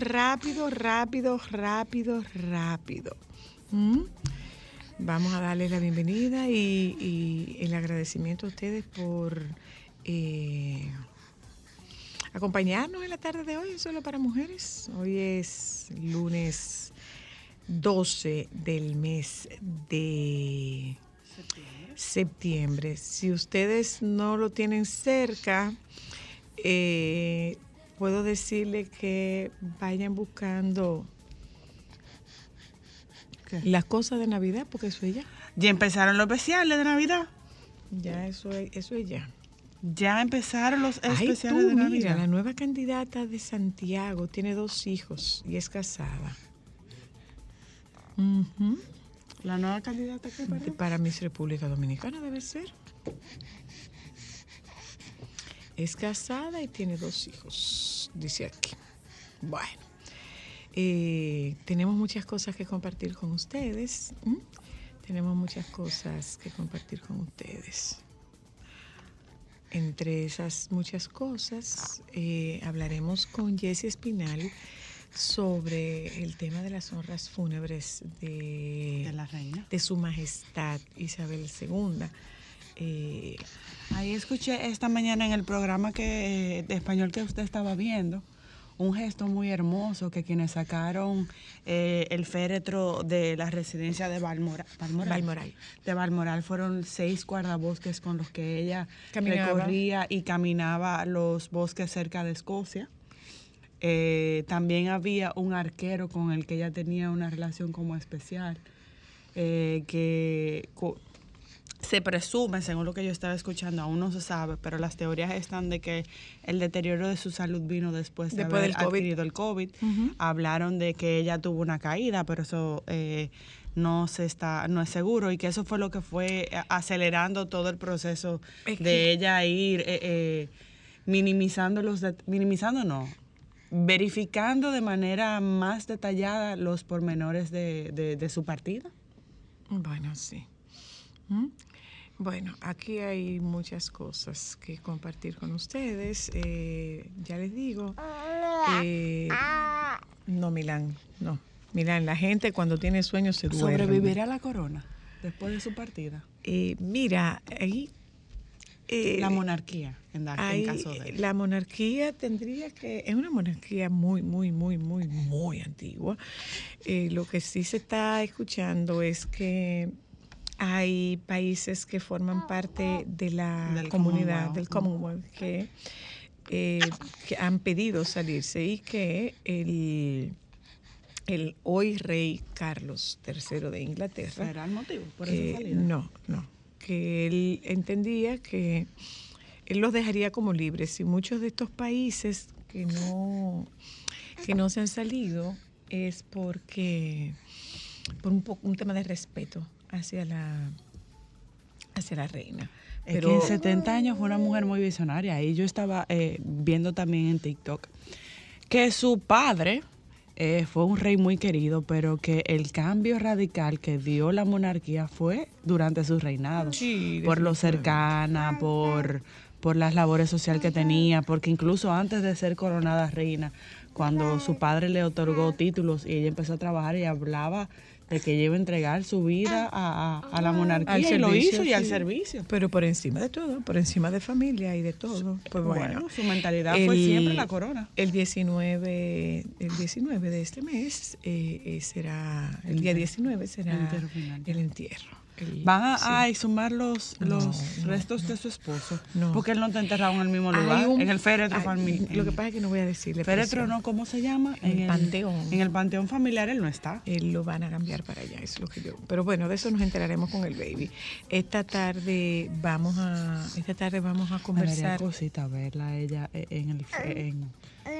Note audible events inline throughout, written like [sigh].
Rápido, rápido, rápido, rápido. ¿Mm? Vamos a darles la bienvenida y, el agradecimiento a ustedes por eh, acompañarnos en la tarde de hoy, solo para mujeres. Hoy es lunes 12 del mes de septiembre. Si ustedes no lo tienen cerca, eh, puedo decirle que vayan buscando las cosas de Navidad, porque eso es ya. Ya empezaron los especiales de Navidad. Ya eso es, eso es ya. Ya empezaron los Ay, especiales tú, de mira, Navidad. la nueva candidata de Santiago tiene dos hijos y es casada. La nueva candidata que De- Para Miss República Dominicana debe ser. Es casada y tiene dos hijos, dice aquí. Bueno, eh, tenemos muchas cosas que compartir con ustedes. Tenemos muchas cosas que compartir con ustedes. Entre esas muchas cosas, eh, hablaremos con Jessie Espinal sobre el tema de las honras fúnebres de, de la reina. de su majestad Isabel II. Eh, Ahí escuché esta mañana en el programa que, de español que usted estaba viendo un gesto muy hermoso que quienes sacaron eh, el féretro de la residencia de Balmoral, Balmoral, Balmoral. de Balmoral fueron seis guardabosques con los que ella Caminaba. recorría y caminaba los bosques cerca de Escocia. Eh, también había un arquero con el que ella tenía una relación como especial, eh, que se presume, según lo que yo estaba escuchando, aún no se sabe, pero las teorías están de que el deterioro de su salud vino después de Después haber del COVID. adquirido el COVID. Hablaron de que ella tuvo una caída, pero eso eh, no se está, no es seguro y que eso fue lo que fue eh, acelerando todo el proceso Es de ella ir eh, eh, minimizando los, minimizando no, verificando de manera más detallada los pormenores de, de- de su partida. Bueno, sí. ¿Mm? Bueno, aquí hay muchas cosas que compartir con ustedes. Eh, ya les digo. eh, no, Milán, no. Milán, la gente cuando tiene sueño se duerme. ¿Sobrevivirá la corona después de su partida? Eh, mira, ahí... eh, la monarquía, en, en caso de... la monarquía tendría que, es una monarquía muy, muy, muy, muy, muy antigua. Eh, lo que sí se está escuchando es que hay países que forman parte de la Del comunidad, Commonwealth. del Commonwealth, que, eh, que han pedido salirse y que el, el hoy rey Carlos III de Inglaterra ¿Será el motivo por que esa salida? no, no, que él entendía que él los dejaría como libres y muchos de estos países que no que no se han salido es porque por un, po- un tema de respeto hacia la hacia la reina. Es Pero que en 70 años fue una mujer muy visionaria. Y yo estaba eh, viendo también en TikTok que su padre eh, fue un rey muy querido, pero que el cambio radical que dio la monarquía fue durante su reinado. Sí, por lo cercana, por, por las labores sociales que tenía, porque incluso antes de ser coronada reina, cuando su padre le otorgó títulos y ella empezó a trabajar y hablaba de que iba a entregar su vida a, a- a la monarquía al y lo servicio, hizo y al sí. servicio. Pero por encima de todo, por encima de familia y de todo. Pues bueno, Bueno, su mentalidad fue siempre la corona. El 19, el 19 de este mes eh, eh, será, el día 19 será El entierro el entierro. Van a, sí. exhumar los, los no, restos de su esposo. No. Porque él no está enterrado en el mismo lugar, un- en el féretro familiar. Lo que pasa es que no voy a decirle. Féretro presión. no, ¿cómo se llama? En el panteón. En el panteón familiar él no está. Él lo van a cambiar para allá, es lo que yo. Pero bueno, de eso nos enteraremos con el baby. Esta tarde vamos a, esta tarde vamos a conversar. cosita verla ella eh, en el,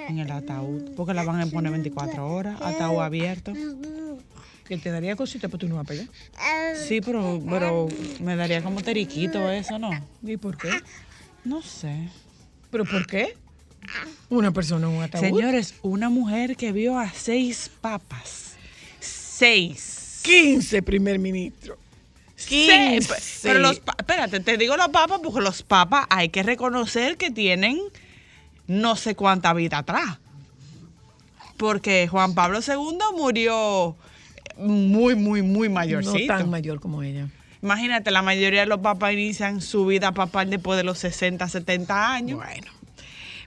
en el ataúd. Porque la van a poner 24 horas, ataúd abierto. Que te daría cosita, pues tú no vas para allá. Sí, pero, pero me daría como teriquito eso, ¿no? ¿Y por qué? No sé. ¿Pero por qué? Una persona en un ataúd. Señores, una mujer que vio a seis papas. Seis. 15 primer ministro. Sí, 15. pe- pero los, pa- espérate, te digo los papas porque los papas hay que reconocer que tienen no sé cuánta vida atrás. Porque Juan Pablo II murió muy, muy, muy no mayorcito. tan mayor como ella. Imagínate, la mayoría de los papas inician su vida papal después de los 60, 70 años. Bueno,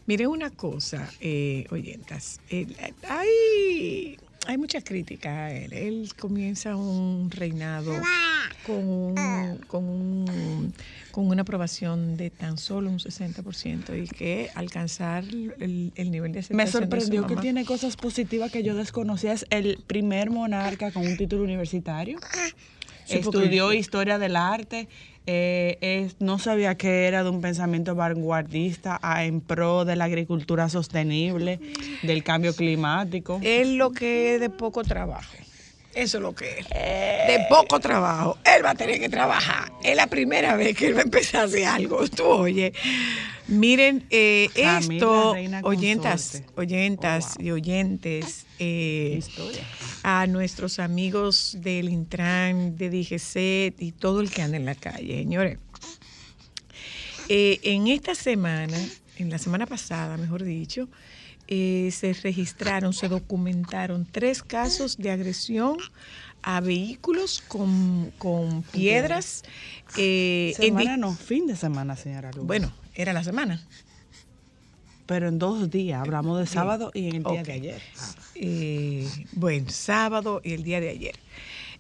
miren una cosa, eh, oyentas. eh, hay, hay muchas críticas a él. Él comienza un reinado con, un- con, un- con una aprobación de tan solo un 60% y que alcanzar el, el nivel de aceptación Me de su sorprendió que tiene cosas positivas que yo desconocía. Es el primer monarca con un título universitario. Sí, Estudió historia del arte. Eh, es- no sabía que era de un pensamiento vanguardista a- en pro de la agricultura sostenible, del cambio climático. Es lo que es de poco trabajo. Eso es lo que es. De poco trabajo. Él va a tener que trabajar. Es la primera vez que él va a empezar a hacer algo. Tú oye. Miren, eh, esto, oyentas, oyentas Oh, wow. y oyentes, eh, a nuestros amigos del Intran, de DGC y todo el que anda en la calle, señores. Eh, en esta semana, en la semana pasada, mejor dicho, eh, se registraron, se documentaron tres casos de agresión a vehículos con, con piedras. eh, en Semana no, fin de semana, señora Luz. bueno, era la semana. Pero en dos días. Hablamos de sábado y en el día de ayer. Eh, bueno, sábado y el día de ayer.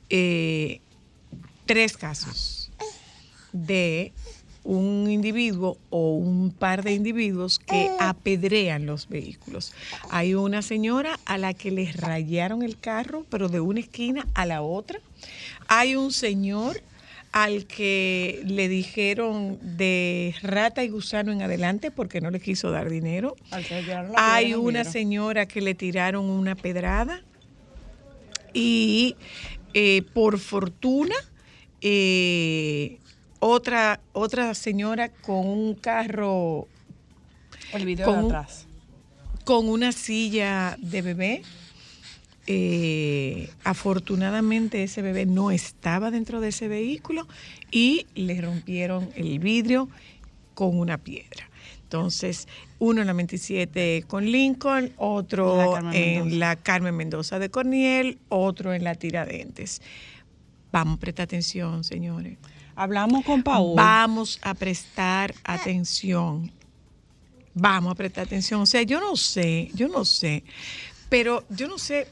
Eh, tres casos de un individuo o un par de individuos que apedrean los vehículos. Hay una señora a la que les rayaron el carro, pero de una esquina a la otra. Hay un señor al que le dijeron de rata y gusano en adelante porque no le quiso dar dinero. Hay una señora que le tiraron una pedrada y eh, por fortuna eh, otra, otra señora con un carro, El video con de un- atrás. con una silla de bebé. Eh, afortunadamente ese bebé no estaba dentro de ese vehículo y le rompieron el vidrio con una piedra. Entonces, uno en la 27 con Lincoln, otro en la Carmen Mendoza de Corniel, otro en la Tiradentes. Vamos a prestar atención, señores. Hablamos con Paul. Vamos a prestar atención. Vamos a prestar atención. O sea, yo no sé, yo no sé, pero yo no sé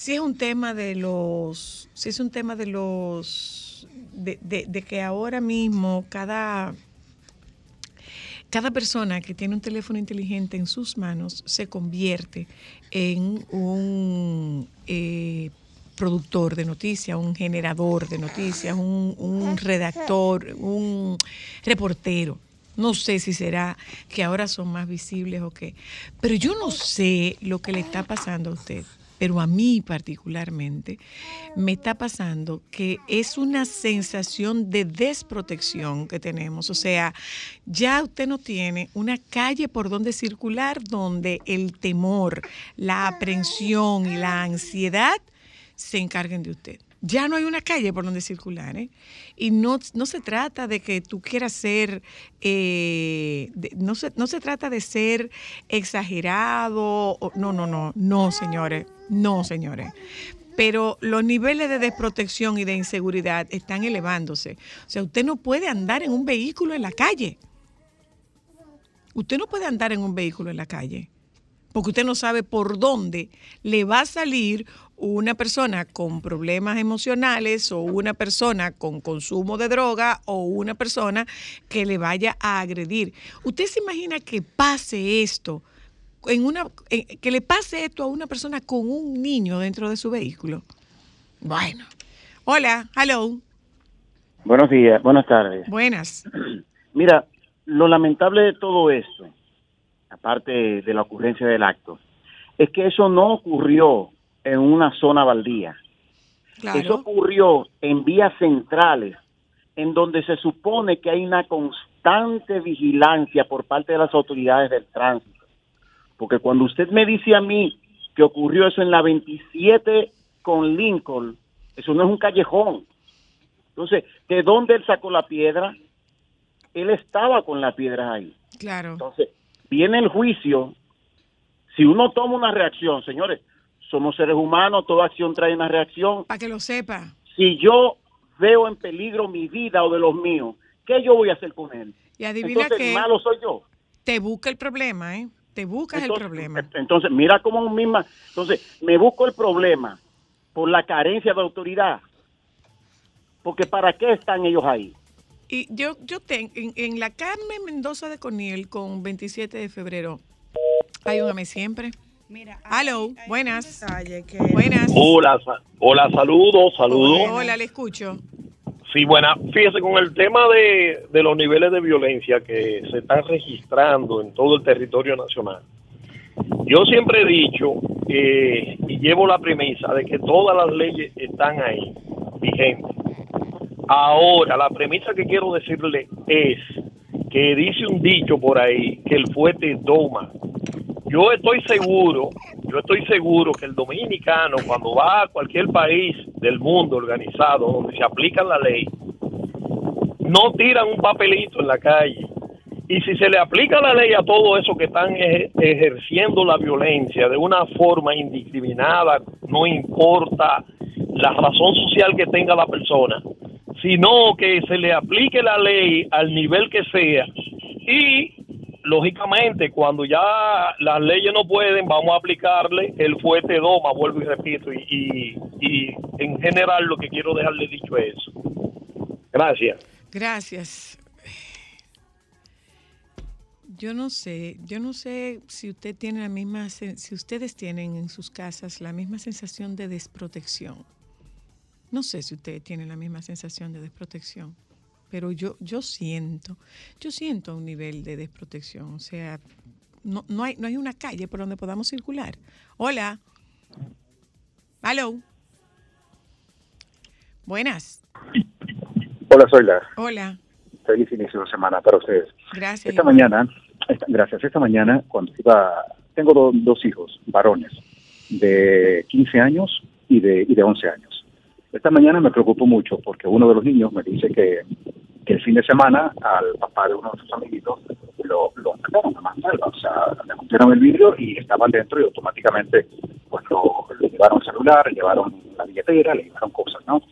si es un tema de los, si es un tema de los, de, que ahora mismo cada, cada persona que tiene un teléfono inteligente en sus manos se convierte en un eh, productor de noticias, un generador de noticias, un redactor, un reportero. No sé si será que ahora son más visibles o qué, pero yo no sé lo que le está pasando a usted. Pero a mí particularmente me está pasando que es una sensación de desprotección que tenemos. O sea, ya usted no tiene una calle por donde circular donde el temor, la aprensión y la ansiedad se encarguen de usted. Ya no hay una calle por donde circular, ¿eh? Y no, no se trata de que tú quieras ser, eh, no, se, no se trata de ser exagerado, no, no, no, no, señores, no, señores. Pero los niveles de desprotección y de inseguridad están elevándose. O sea, usted no puede andar en un vehículo en la calle. Usted no puede andar en un vehículo en la calle porque usted no sabe por dónde le va a salir una persona con problemas emocionales o una persona con consumo de droga o una persona que le vaya a agredir. ¿Usted se imagina que pase esto en una en- que le pase esto a una persona con un niño dentro de su vehículo? Bueno. Hola, hello. Buenos días, buenas tardes. Buenas. [clears throat] Mira, lo lamentable de todo esto, aparte de la ocurrencia del acto, es que eso no ocurrió en una zona baldía. Eso ocurrió en vías centrales, en donde se supone que hay una constante vigilancia por parte de las autoridades del tránsito. Porque cuando usted me dice a mí que ocurrió eso en la 27 con Lincoln, eso no es un callejón. Entonces, ¿de dónde él sacó la piedra? Él estaba con las piedras ahí. Claro. Entonces, viene el juicio. Si uno toma una reacción, señores, somos seres humanos, toda acción trae una reacción. Para que lo sepa. Si yo veo en peligro mi vida o de los míos, ¿qué yo voy a hacer con él? Y adivina Entonces, que el malo soy yo. te busca el problema, ¿eh? Te buscas el Entonces, problema. Entonces, mira cómo misma. Entonces, me busco el problema por la carencia de autoridad. Porque ¿para qué están ellos ahí? Y yo, yo tengo, en, en la Carmen Mendoza de Coniel con 27 de febrero, hay un AME siempre. Mira, Hello, buenas. que Buenas. Hola, hola, saludos, saludos. Hola, le escucho. Sí, buena. Fíjese, con el tema de, de los niveles de violencia que se están registrando en todo el territorio nacional, yo siempre he dicho eh, y llevo la premisa de que todas las leyes están ahí, vigentes. Ahora, la premisa que quiero decirle es que dice un dicho por ahí que el fuerte doma. Yo estoy seguro, yo estoy seguro que el dominicano cuando va a cualquier país del mundo organizado donde se aplica la ley, no tiran un papelito en la calle. Y si se le aplica la ley a todo eso que están eje- ejerciendo la violencia de una forma indiscriminada, no importa la razón social que tenga la persona, sino que se le aplique la ley al nivel que sea y lógicamente cuando ya las leyes no pueden vamos a aplicarle el fuerte doma vuelvo y repito y, y, en general lo que quiero dejarle dicho es eso gracias Gracias. Yo no sé, yo no sé si usted tiene la misma, si ustedes tienen en sus casas la misma sensación de desprotección. No sé si ustedes tienen la misma sensación de desprotección, pero yo, yo siento, yo siento un nivel de desprotección. O sea, no, no hay, no hay una calle por donde podamos circular. Hola. Hello. Buenas. Hola, soy la Hola. feliz inicio de semana para ustedes. Gracias. Esta igual. mañana, esta- gracias, esta mañana cuando iba, tengo do- dos hijos, varones, de 15 años y de, y de 11 años. Esta mañana me preocupo mucho porque uno de los niños me dice que, que el fin de semana al papá de uno de sus amiguitos lo, lo mataron a mansalva, o sea, le rompieron el vidrio y estaban dentro y automáticamente pues lo, le llevaron el celular, le llevaron la billetera, le llevaron cosas, ¿no?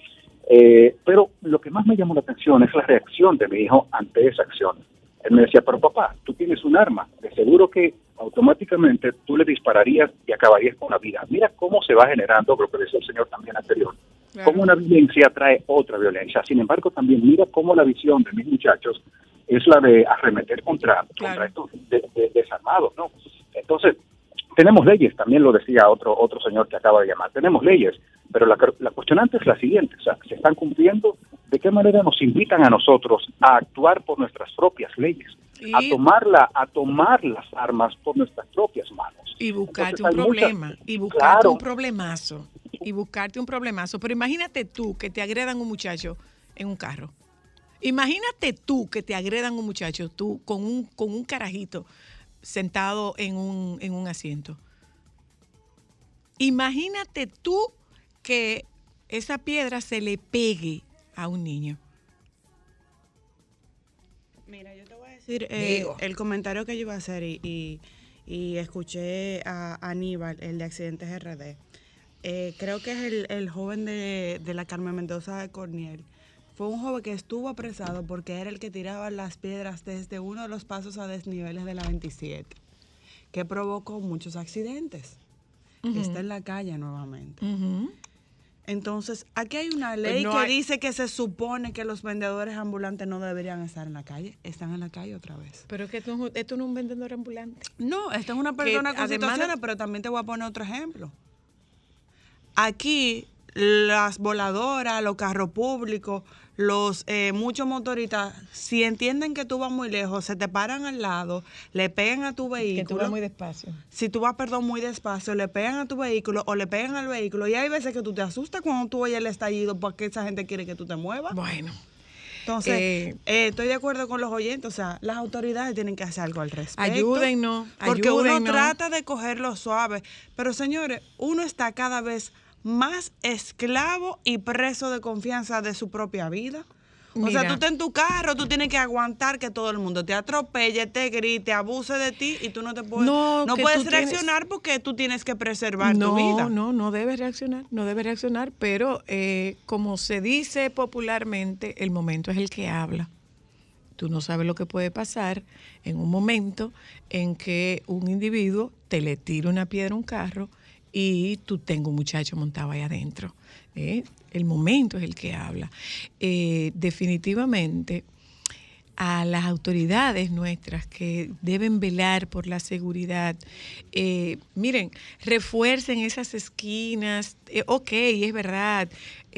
Eh, pero lo que más me llamó la atención es la reacción de mi hijo ante esa acción. Él me decía, pero papá, tú tienes un arma, de seguro que automáticamente tú le dispararías y acabarías con la vida. Mira cómo se va generando, creo que decía el señor también anterior, Claro. cómo una violencia trae otra violencia. Sin embargo, también mira cómo la visión de mis muchachos es la de arremeter contra, Claro. contra estos de- de- desarmados, ¿no? Entonces, tenemos leyes, también lo decía otro otro señor que acaba de llamar, tenemos leyes, pero la, la cuestionante es la siguiente, o sea, ¿se están cumpliendo? ¿De qué manera nos invitan a nosotros a actuar por nuestras propias leyes? Y- A tomar, la- a tomar las armas por nuestras propias manos. y buscarte Entonces, un muchas- problema, y buscarte Claro. un problemazo, y buscarte un problemazo. Pero imagínate tú que te agredan un muchacho en un carro. Imagínate tú que te agredan un muchacho, tú con un, con un carajito sentado en un, en un asiento. Imagínate tú que esa piedra se le pegue a un niño. Mira, yo te voy a decir eh, el comentario que yo iba a hacer y, y- y escuché a Aníbal, el de Accidentes RD. Eh, creo que es el, el joven de, de la Carmen Mendoza de Corniel. Fue un joven que estuvo apresado porque era el que tiraba las piedras desde uno de los pasos a desniveles de la 27, que provocó muchos accidentes. Está en la calle nuevamente. Entonces, aquí hay una ley no que hay- dice que se supone que los vendedores ambulantes no deberían estar en la calle. Están en la calle otra vez. Pero es que esto, no es- esto no es un vendedor ambulante. No, esta es una persona con además de- situaciones, pero también te voy a poner otro ejemplo. Aquí, las voladoras, los carros públicos, los eh, muchos motoristas, si entienden que tú vas muy lejos, se te paran al lado, le pegan a tu Que vehículo. tú vas muy despacio. si tú vas, perdón, muy despacio, le pegan a tu vehículo o le pegan al vehículo. Y hay veces que tú te asustas cuando tú oyes el estallido porque esa gente quiere que tú te muevas. Bueno, Entonces, Eh, eh, estoy de acuerdo con los oyentes, o sea, las autoridades tienen que hacer algo al respecto. Ayúdennos, Porque uno trata de cogerlo suave, pero señores, uno está cada vez más esclavo y preso de confianza de su propia vida. O Mira. sea, tú estás en tu carro, tú tienes que aguantar que todo el mundo te atropelle, te grite, abuse de ti y tú no te puedes, No, no, puedes tienes- reaccionar porque tú tienes que preservar no, tu vida. no, no debe reaccionar, no debe reaccionar, pero eh, como se dice popularmente, el momento es el que habla. Tú no sabes lo que puede pasar en un momento en que un individuo te le tira una piedra a un carro y tú tengas un muchacho montado ahí adentro. ¿eh? El momento es el que habla. Eh, definitivamente a las autoridades nuestras que deben velar por la seguridad. Eh, miren, refuercen esas esquinas. Ok, es verdad,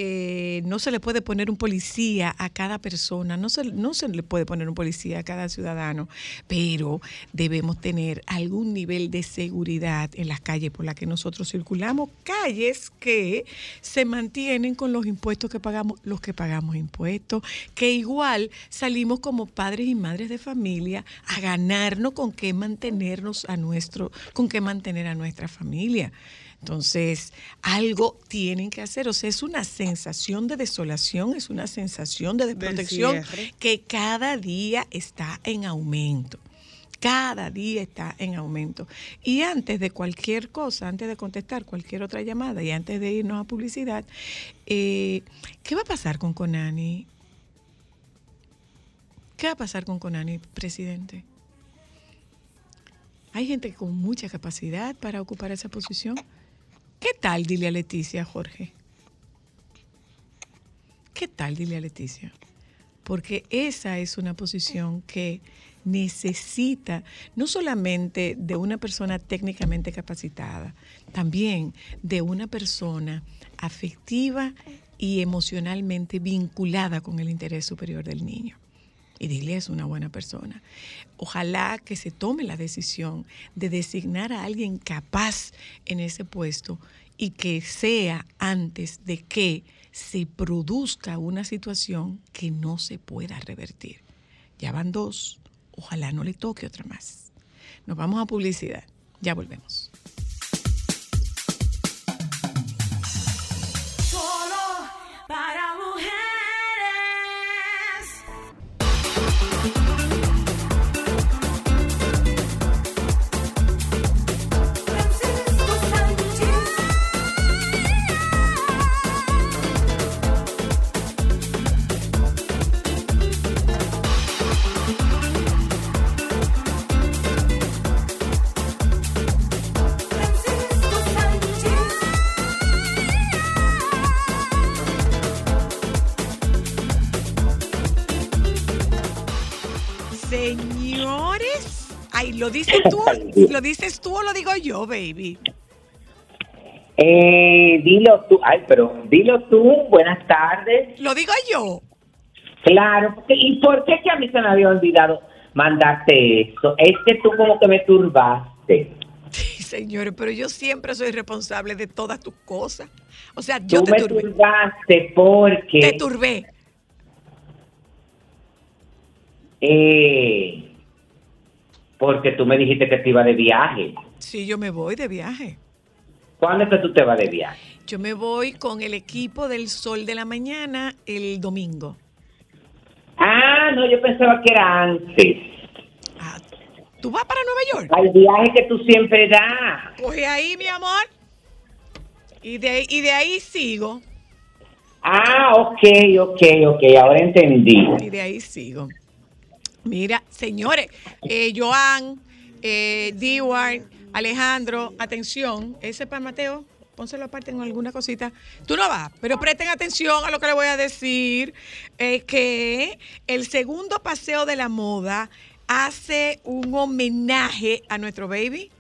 eh, no se le puede poner un policía a cada persona, no se, no se le puede poner un policía a cada ciudadano, pero debemos tener algún nivel de seguridad en las calles por las que nosotros circulamos, calles que se mantienen con los impuestos que pagamos, los que pagamos impuestos, que igual salimos como padres y madres de familia a ganarnos con qué mantenernos a nuestro, con qué mantener a nuestra familia. Entonces, algo tienen que hacer. O sea, es una sensación de desolación, es una sensación de desprotección que cada día está en aumento. Cada día está en aumento. Y antes de cualquier cosa, antes de contestar cualquier otra llamada y antes de irnos a publicidad, eh, ¿qué va a pasar con Conani? ¿Qué va a pasar con Conani, presidente? Hay gente con mucha capacidad para ocupar esa posición. ¿Qué tal, dile a Leticia, Jorge? ¿Qué tal, dile a Leticia? Porque esa es una posición que necesita no solamente de una persona técnicamente capacitada, también de una persona afectiva y emocionalmente vinculada con el interés superior del niño. Y dile es una buena persona. Ojalá que se tome la decisión de designar a alguien capaz en ese puesto y que sea antes de que se produzca una situación que no se pueda revertir. Ya van dos, ojalá no le toque otra más. Nos vamos a publicidad, ya volvemos. Lo dices tú, [laughs] lo dices tú o lo digo yo, baby. Eh, dilo tú, ay, pero dilo tú, buenas tardes. Lo digo yo. Claro, porque, ¿y por qué que a mí se me había olvidado mandarte eso? Es que tú como que me turbaste. Señores, pero yo siempre soy responsable de todas tus cosas. O sea, yo Tú te me turbé. turbaste porque... Te turbé. eh, porque tú me dijiste que te iba de viaje. Sí, yo me voy de viaje. ¿Cuándo es que tú te vas de viaje? Yo me voy con el equipo del Sol de la Mañana el domingo. Ah, no, yo pensaba que era antes. Ah, ¿Tú vas para Nueva York? Al viaje que tú siempre das. Coge ahí, mi amor. Y de, y de ahí sigo. Ah, ok, ok, ok, ahora entendí. Y de ahí sigo. Mira, señores, eh, Joan, eh, Dewar, Alejandro, atención, ese para Mateo, pónselo aparte en alguna cosita. Tú no vas, pero presten atención a lo que le voy a decir, eh, que el segundo paseo de la moda hace un homenaje a nuestro baby.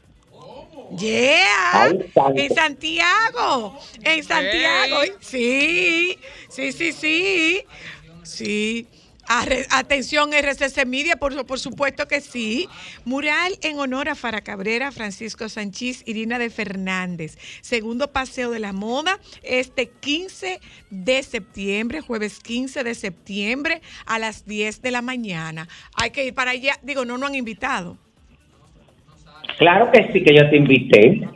Yeah, en Santiago, en Santiago, sí, sí, sí, sí, sí. Atención, RCC Media, por, por supuesto que sí. Mural en honor a Fara Cabrera, Francisco Sánchez, Irina de Fernández. Segundo paseo de la moda, este 15 de septiembre, jueves 15 de septiembre, a las 10 de la mañana. Hay que ir para allá. Digo, no nos han invitado. Claro que sí que yo te invité.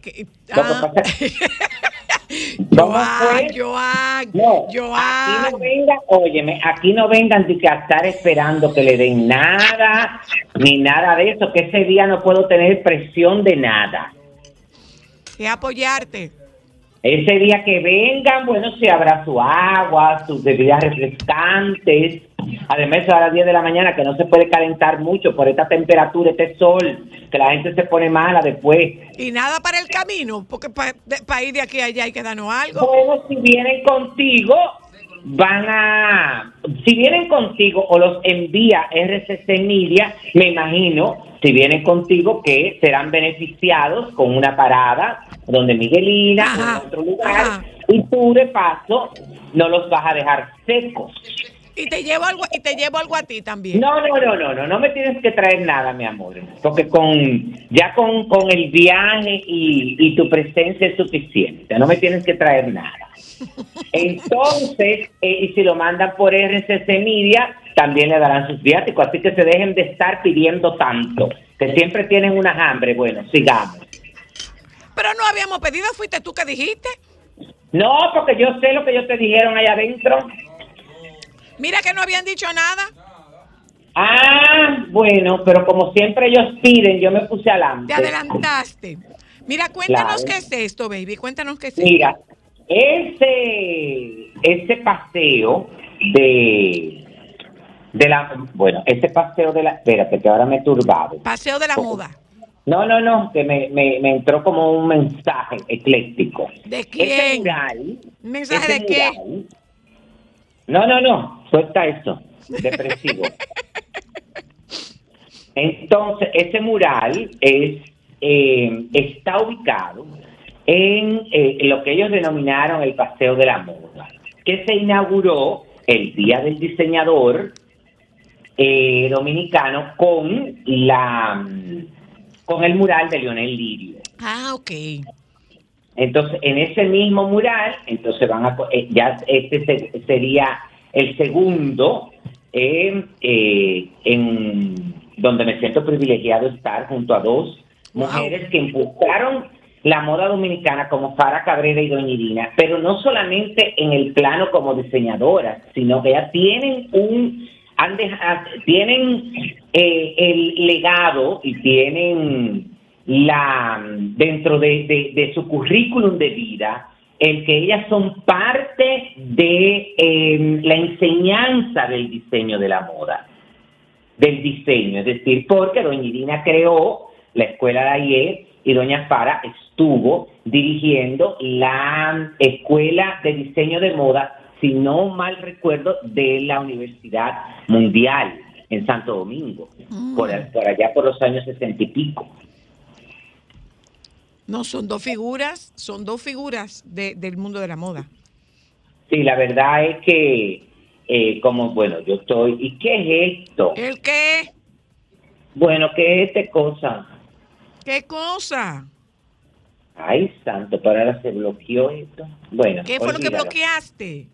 Que ah. [laughs] [laughs] pasa- ¿Cómo Joan? Joan, No, aquí Joan. no vengan, óyeme, aquí no vengan de que a estar esperando que le den nada, ni nada de eso, que ese día no puedo tener presión de nada. Es apoyarte. Ese día que vengan, bueno, se habrá su agua, sus bebidas refrescantes. Además, a las 10 de la mañana, que no se puede calentar mucho por esta temperatura, este sol, que la gente se pone mala después. Y nada para el camino, porque para ir de aquí a allá hay que darnos algo. Bueno, si vienen contigo, van a, si vienen contigo o los envía RCC Media, me imagino, si vienen contigo que serán beneficiados con una parada donde Miguelina, Ajá, en otro lugar, ajá. y tú de paso no los vas a dejar secos. Y te llevo algo, y te llevo algo a ti también. No, no, no, no, no, no me tienes que traer nada, mi amor, porque con ya con, con el viaje y, y tu presencia es suficiente, no me tienes que traer nada. Entonces, eh, y si lo mandan por RCC Media, también le darán sus viáticos, así que se dejen de estar pidiendo tanto, que siempre tienen una hambre. Bueno, sigamos. Pero no habíamos pedido, fuiste tú que dijiste. No, porque yo sé lo que ellos te dijeron allá adentro. Mira que no habían dicho nada. Ah, bueno, pero como siempre ellos piden, yo me puse adelante. Te adelantaste. Mira, cuéntanos Claro. qué es esto, baby. Cuéntanos qué es esto. Mira, ese, ese paseo de, de la, bueno, ese paseo de la, espérate, que ahora me he turbado. Paseo de la moda. No, no, no, que me, me, me entró como un mensaje ecléctico. ¿De Ese quién? mural, ¿Un mensaje ese de qué? No, no, no, suelta eso, depresivo. [laughs] Entonces, ese mural es, eh, está ubicado en eh, lo que ellos denominaron el Paseo de la Moda, que se inauguró el Día del Diseñador eh, Dominicano con la con el mural de Leonel Lirio. Ah, ok. Entonces, en ese mismo mural, entonces van a, eh, ya este se- sería el segundo eh, eh, en donde me siento privilegiado estar junto a dos Wow. mujeres que impulsaron la moda dominicana como Fara Cabrera y Doña Irina, pero no solamente en el plano como diseñadoras, sino que ya tienen un han deja- tienen eh, el legado y tienen la dentro de, de- de su currículum de vida el que ellas son parte de eh, la enseñanza del diseño de la moda, del diseño, es decir, porque doña Irina creó la escuela de AIE y doña Fara estuvo dirigiendo la escuela de diseño de moda, si no mal recuerdo, de la Universidad Mundial en Santo Domingo, por, por allá por los años sesenta y pico. No, son dos figuras, son dos figuras de- del mundo de la moda. Sí, la verdad es que, eh, como, bueno, yo estoy, ¿y qué es esto? ¿El qué? Bueno, ¿qué es esta cosa? ¿Qué cosa? Ay, santo, pero ahora se bloqueó esto. Bueno, ¿Qué fue lo que bloqueaste?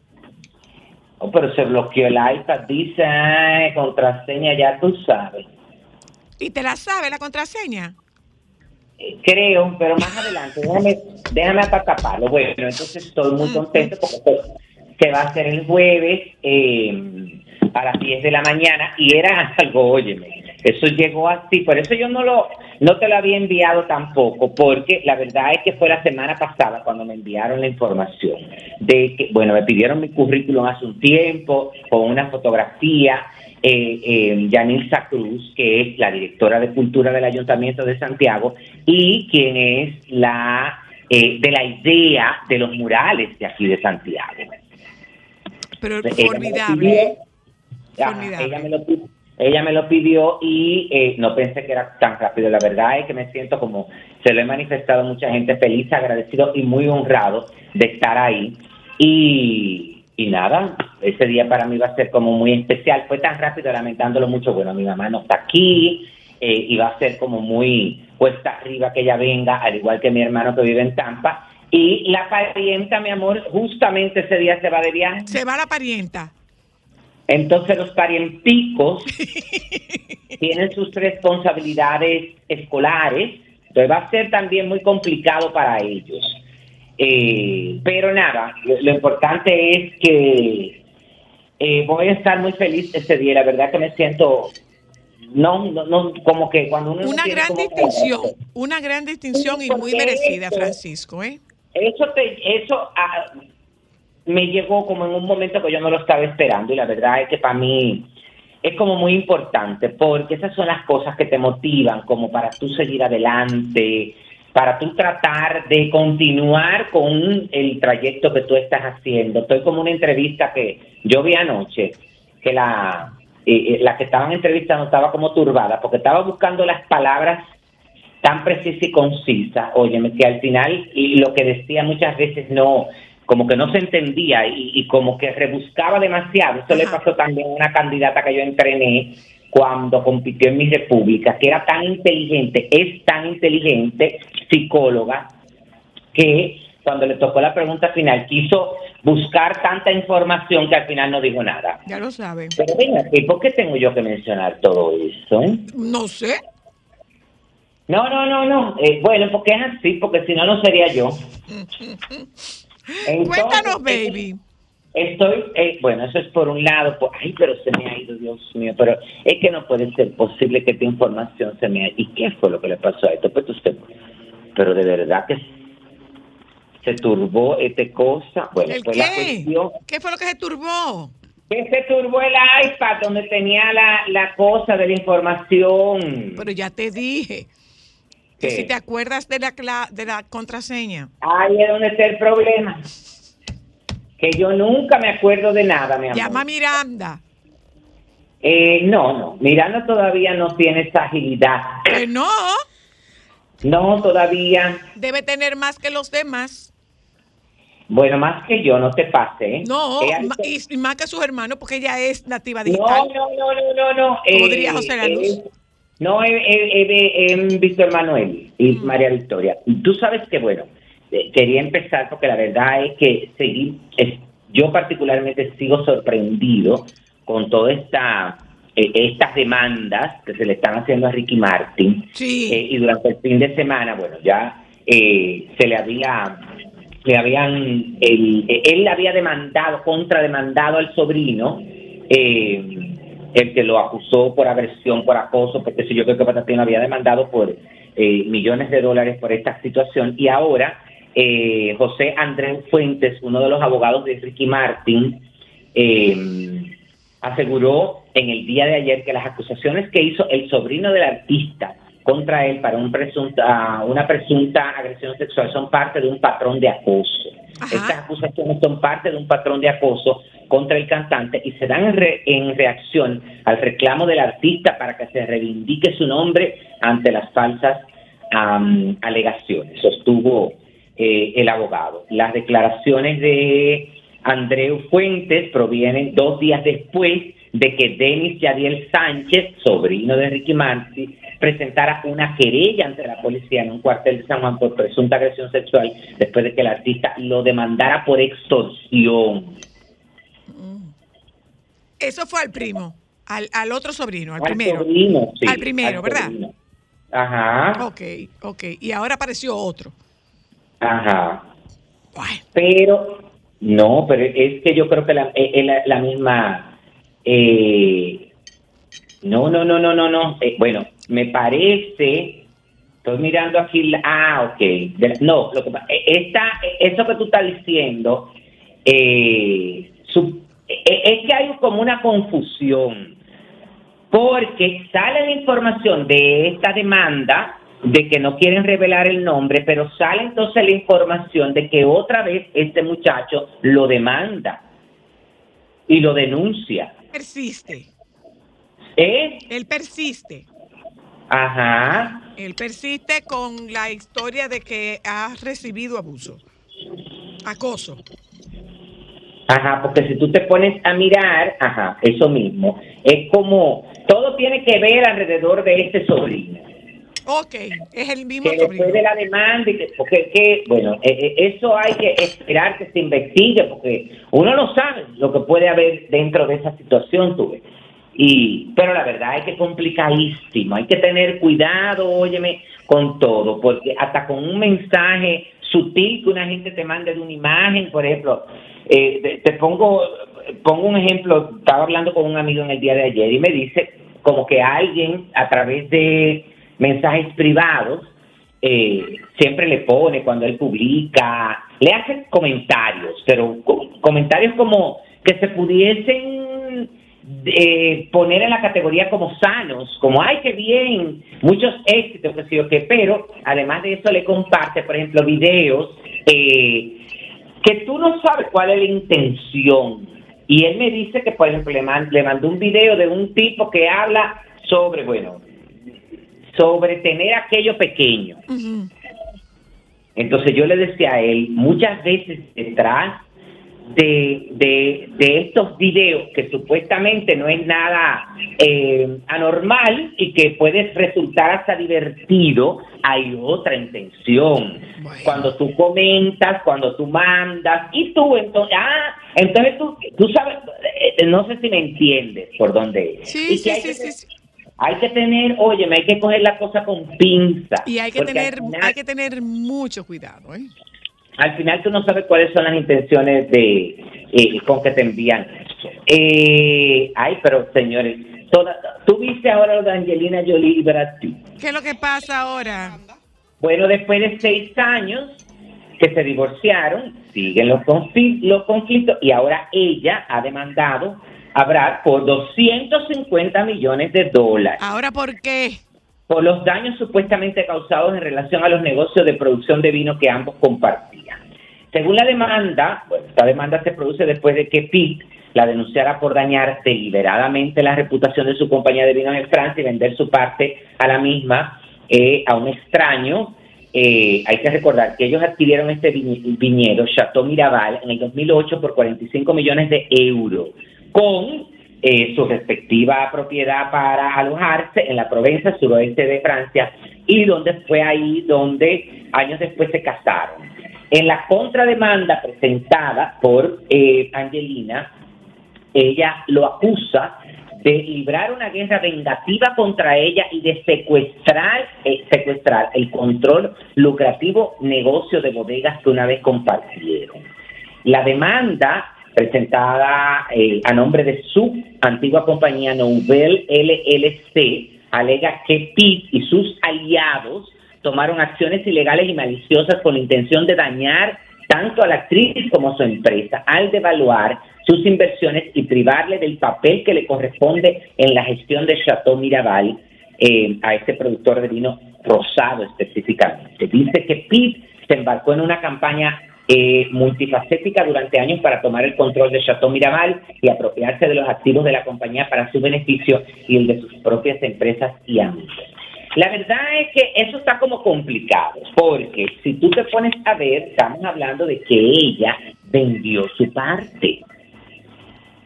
Oh, pero se bloqueó el iPad, dice, ay, contraseña, ya tú sabes. ¿Y te la sabe la contraseña? Creo, pero más adelante, déjame, déjame hasta taparlo. Bueno, entonces estoy muy contento porque pues, se va a hacer el jueves eh, a las 10 de la mañana y era [laughs] algo, óyeme, eso llegó así, por eso yo no lo no te lo había enviado tampoco, porque la verdad es que fue la semana pasada cuando me enviaron la información de que, bueno, me pidieron mi currículum hace un tiempo con una fotografía eh, eh, Yanilza Cruz, que es la directora de Cultura del Ayuntamiento de Santiago y quien es la eh, de la idea de los murales de aquí de Santiago. Pero Ella me lo formidable. pidió. ¿eh? Me lo, ella me lo pidió y eh, no pensé que era tan rápido. La verdad es que me siento como se lo he manifestado a mucha gente feliz, agradecido y muy honrado de estar ahí. Y, y nada, ese día para mí va a ser como muy especial. Fue tan rápido, lamentándolo mucho. Bueno, mi mamá no está aquí eh, y va a ser como muy cuesta arriba que ella venga, al igual que mi hermano que vive en Tampa. Y la parienta, mi amor, justamente ese día se va de viaje. Se va la parienta. Entonces los parienticos [laughs] tienen sus responsabilidades escolares, entonces va a ser también muy complicado para ellos. Eh, pero nada, lo, lo importante es que eh, voy a estar muy feliz ese día, la verdad que me siento, no, no, no como que cuando uno... no Una gran como- distinción, una gran distinción y muy merecida, Francisco, ¿eh? Eso, te, eso ah, me llegó como en un momento que yo no lo estaba esperando y la verdad es que para mí es como muy importante porque esas son las cosas que te motivan como para tú seguir adelante, para tú tratar de continuar con el trayecto que tú estás haciendo. Estoy como una entrevista que yo vi anoche, que la, eh, eh, la que estaban entrevistando estaba como turbada porque estaba buscando las palabras tan precisa y concisa, óyeme, que al final y lo que decía muchas veces no, como que no se entendía y, y como que rebuscaba demasiado. Eso le pasó también a una candidata que yo entrené cuando compitió en mi república, que era tan inteligente, es tan inteligente, psicóloga, que cuando le tocó la pregunta final quiso buscar tanta información que al final no dijo nada. Ya lo saben. Pero venga, ¿y por qué tengo yo que mencionar todo eso? eh? No sé. No, no, no, no. Eh, bueno, porque es así, porque si no, no sería yo. [laughs] Entonces, Cuéntanos, eh, baby. Estoy, eh, bueno, eso es por un lado, por- ay, pero se me ha ido, Dios mío, pero es que no puede ser posible que esta información se me haya... ¿Y qué fue lo que le pasó a esto? Pues usted, pero de verdad que se turbó esta cosa. Bueno, ¿El pues la qué? cuestión ¿Qué fue lo que se turbó? que se turbó el iPad donde tenía la, la cosa de la información. Pero ya te dije. Que si te acuerdas de la, de la contraseña. Ahí es donde está el problema. Que yo nunca me acuerdo de nada, mi amor. Llama a Miranda. Eh, no, no. Miranda todavía no tiene esa agilidad. Que no, No, todavía. debe tener más que los demás. Bueno, más que yo, no te pase. ¿eh? No, y, y más que sus hermanos, porque ella es nativa no, digital. no, no, no, no, no. Como Eh, diría José La Luz. eh, no, eh, Víctor Manuel y Mm. María Victoria. Tú sabes que, bueno, eh, quería empezar porque la verdad es que seguir, es- yo particularmente sigo sorprendido con toda esta eh, estas demandas que se le están haciendo a Ricky Martin Sí. Eh, y durante el fin de semana bueno ya eh, se le había le habían el- eh, él le había demandado contrademandado al sobrino eh, el que lo acusó por agresión por acoso porque si yo creo que Patatín lo había demandado por eh, millones de dólares por esta situación y ahora eh, José Andrés Fuentes, uno de los abogados de Ricky Martin, eh, aseguró en el día de ayer que las acusaciones que hizo el sobrino del artista contra él para un presunta, una presunta agresión sexual son parte de un patrón de acoso. Ajá. Estas acusaciones son parte de un patrón de acoso contra el cantante y se dan en, re- en reacción al reclamo del artista para que se reivindique su nombre ante las falsas am, alegaciones, sostuvo eh, el abogado. Las declaraciones de Andreu Fuentes provienen dos días después de que Denis Yadiel Sánchez, sobrino de Ricky Martin, presentara una querella ante la policía en un cuartel de San Juan por presunta agresión sexual después de que el artista lo demandara por extorsión. Eso fue al primo, al, al otro sobrino, al, Al primero. sobrino, sí, al primero, al ¿verdad? sobrino. Ajá, Ok, ok. Y ahora apareció otro. ajá. Bueno, Pero, no, pero es que yo creo que la, la, la misma... eh, no, no, no, no, no, no. eh, bueno, me parece... Estoy mirando aquí... la- ah, ok. No, lo que eh, esta, eso que tú estás diciendo... eh, su- eh, es que hay como una confusión. Porque sale la información de esta demanda de que no quieren revelar el nombre, pero sale entonces la información de que otra vez este muchacho lo demanda y lo denuncia. Persiste. ¿Eh? Él persiste. Ajá. Él persiste con la historia de que ha recibido abuso. Acoso. Ajá, porque si tú te pones a mirar, ajá, eso mismo, es como todo tiene que ver alrededor de este sobrino. Ok, es el mismo que después de la demanda, y que, porque que, bueno, eh, eso hay que esperar que se investigue, porque uno no sabe lo que puede haber dentro de esa situación, tú ves. Y, pero la verdad es que es complicadísimo, hay que tener cuidado, óyeme, con todo, porque hasta con un mensaje sutil que una gente te mande de una imagen, por ejemplo, eh, te, te pongo, pongo un ejemplo, estaba hablando con un amigo en el día de ayer y me dice como que alguien a través de mensajes privados eh, siempre le pone cuando él publica, le hace comentarios, pero co- comentarios como que se pudiesen eh, poner en la categoría como sanos, como ay qué bien, muchos éxitos, que qué, pero además de eso le comparte, por ejemplo, videos eh, que tú no sabes cuál es la intención. Y él me dice que, por ejemplo, le, man- le mandó un video de un tipo que habla sobre, bueno, sobre tener aquello pequeño. Entonces yo le decía a él, muchas veces detrás de, de, de estos videos que supuestamente no es nada eh, anormal y que puede resultar hasta divertido, hay otra intención. Bueno. Cuando tú comentas, cuando tú mandas, y tú entonces, ah, entonces tú, tú sabes, eh, no sé si me entiendes por dónde es. Sí, Y que sí, hay sí, que- sí, sí. Hay que tener, oye, hay que coger la cosa con pinza. Y hay que tener, final- hay que tener mucho cuidado, ¿eh? al final tú no sabes cuáles son las intenciones de eh, con que te envían. Eh, ay, pero señores, toda, tú viste ahora lo de Angelina Jolie y Brad Pitt. ¿Qué es lo que pasa ahora? Bueno, después de seis años que se divorciaron, siguen los conflictos y ahora ella ha demandado Brad por 250 millones de dólares ¿Ahora por qué? por los daños supuestamente causados en relación a los negocios de producción de vino que ambos compartían. Según la demanda, bueno, esta demanda se produce después de que Pitt la denunciara por dañar deliberadamente la reputación de su compañía de vinos en Francia y vender su parte a la misma eh, a un extraño. Eh, hay que recordar que ellos adquirieron este viñ- viñedo, Chateau Miraval, en el 2008 por 45 millones de euros, con eh, su respectiva propiedad para alojarse en la Provenza suroeste de Francia y donde fue ahí donde años después se casaron. En la contrademanda presentada por eh, Angelina, ella lo acusa de librar una guerra vengativa contra ella y de secuestrar, eh, secuestrar el control lucrativo negocio de bodegas que una vez compartieron. La demanda presentada eh, a nombre de su antigua compañía Nouvelle LLC alega que Pitt y sus aliados tomaron acciones ilegales y maliciosas con la intención de dañar tanto a la actriz como a su empresa al devaluar sus inversiones y privarle del papel que le corresponde en la gestión de Chateau Miraval eh, a este productor de vino rosado específicamente. Dice que Pitt se embarcó en una campaña eh, multifacética durante años para tomar el control de Chateau Miraval y apropiarse de los activos de la compañía para su beneficio y el de sus propias empresas y amigos. La verdad es que eso está como complicado, porque si tú te pones a ver, estamos hablando de que ella vendió su parte.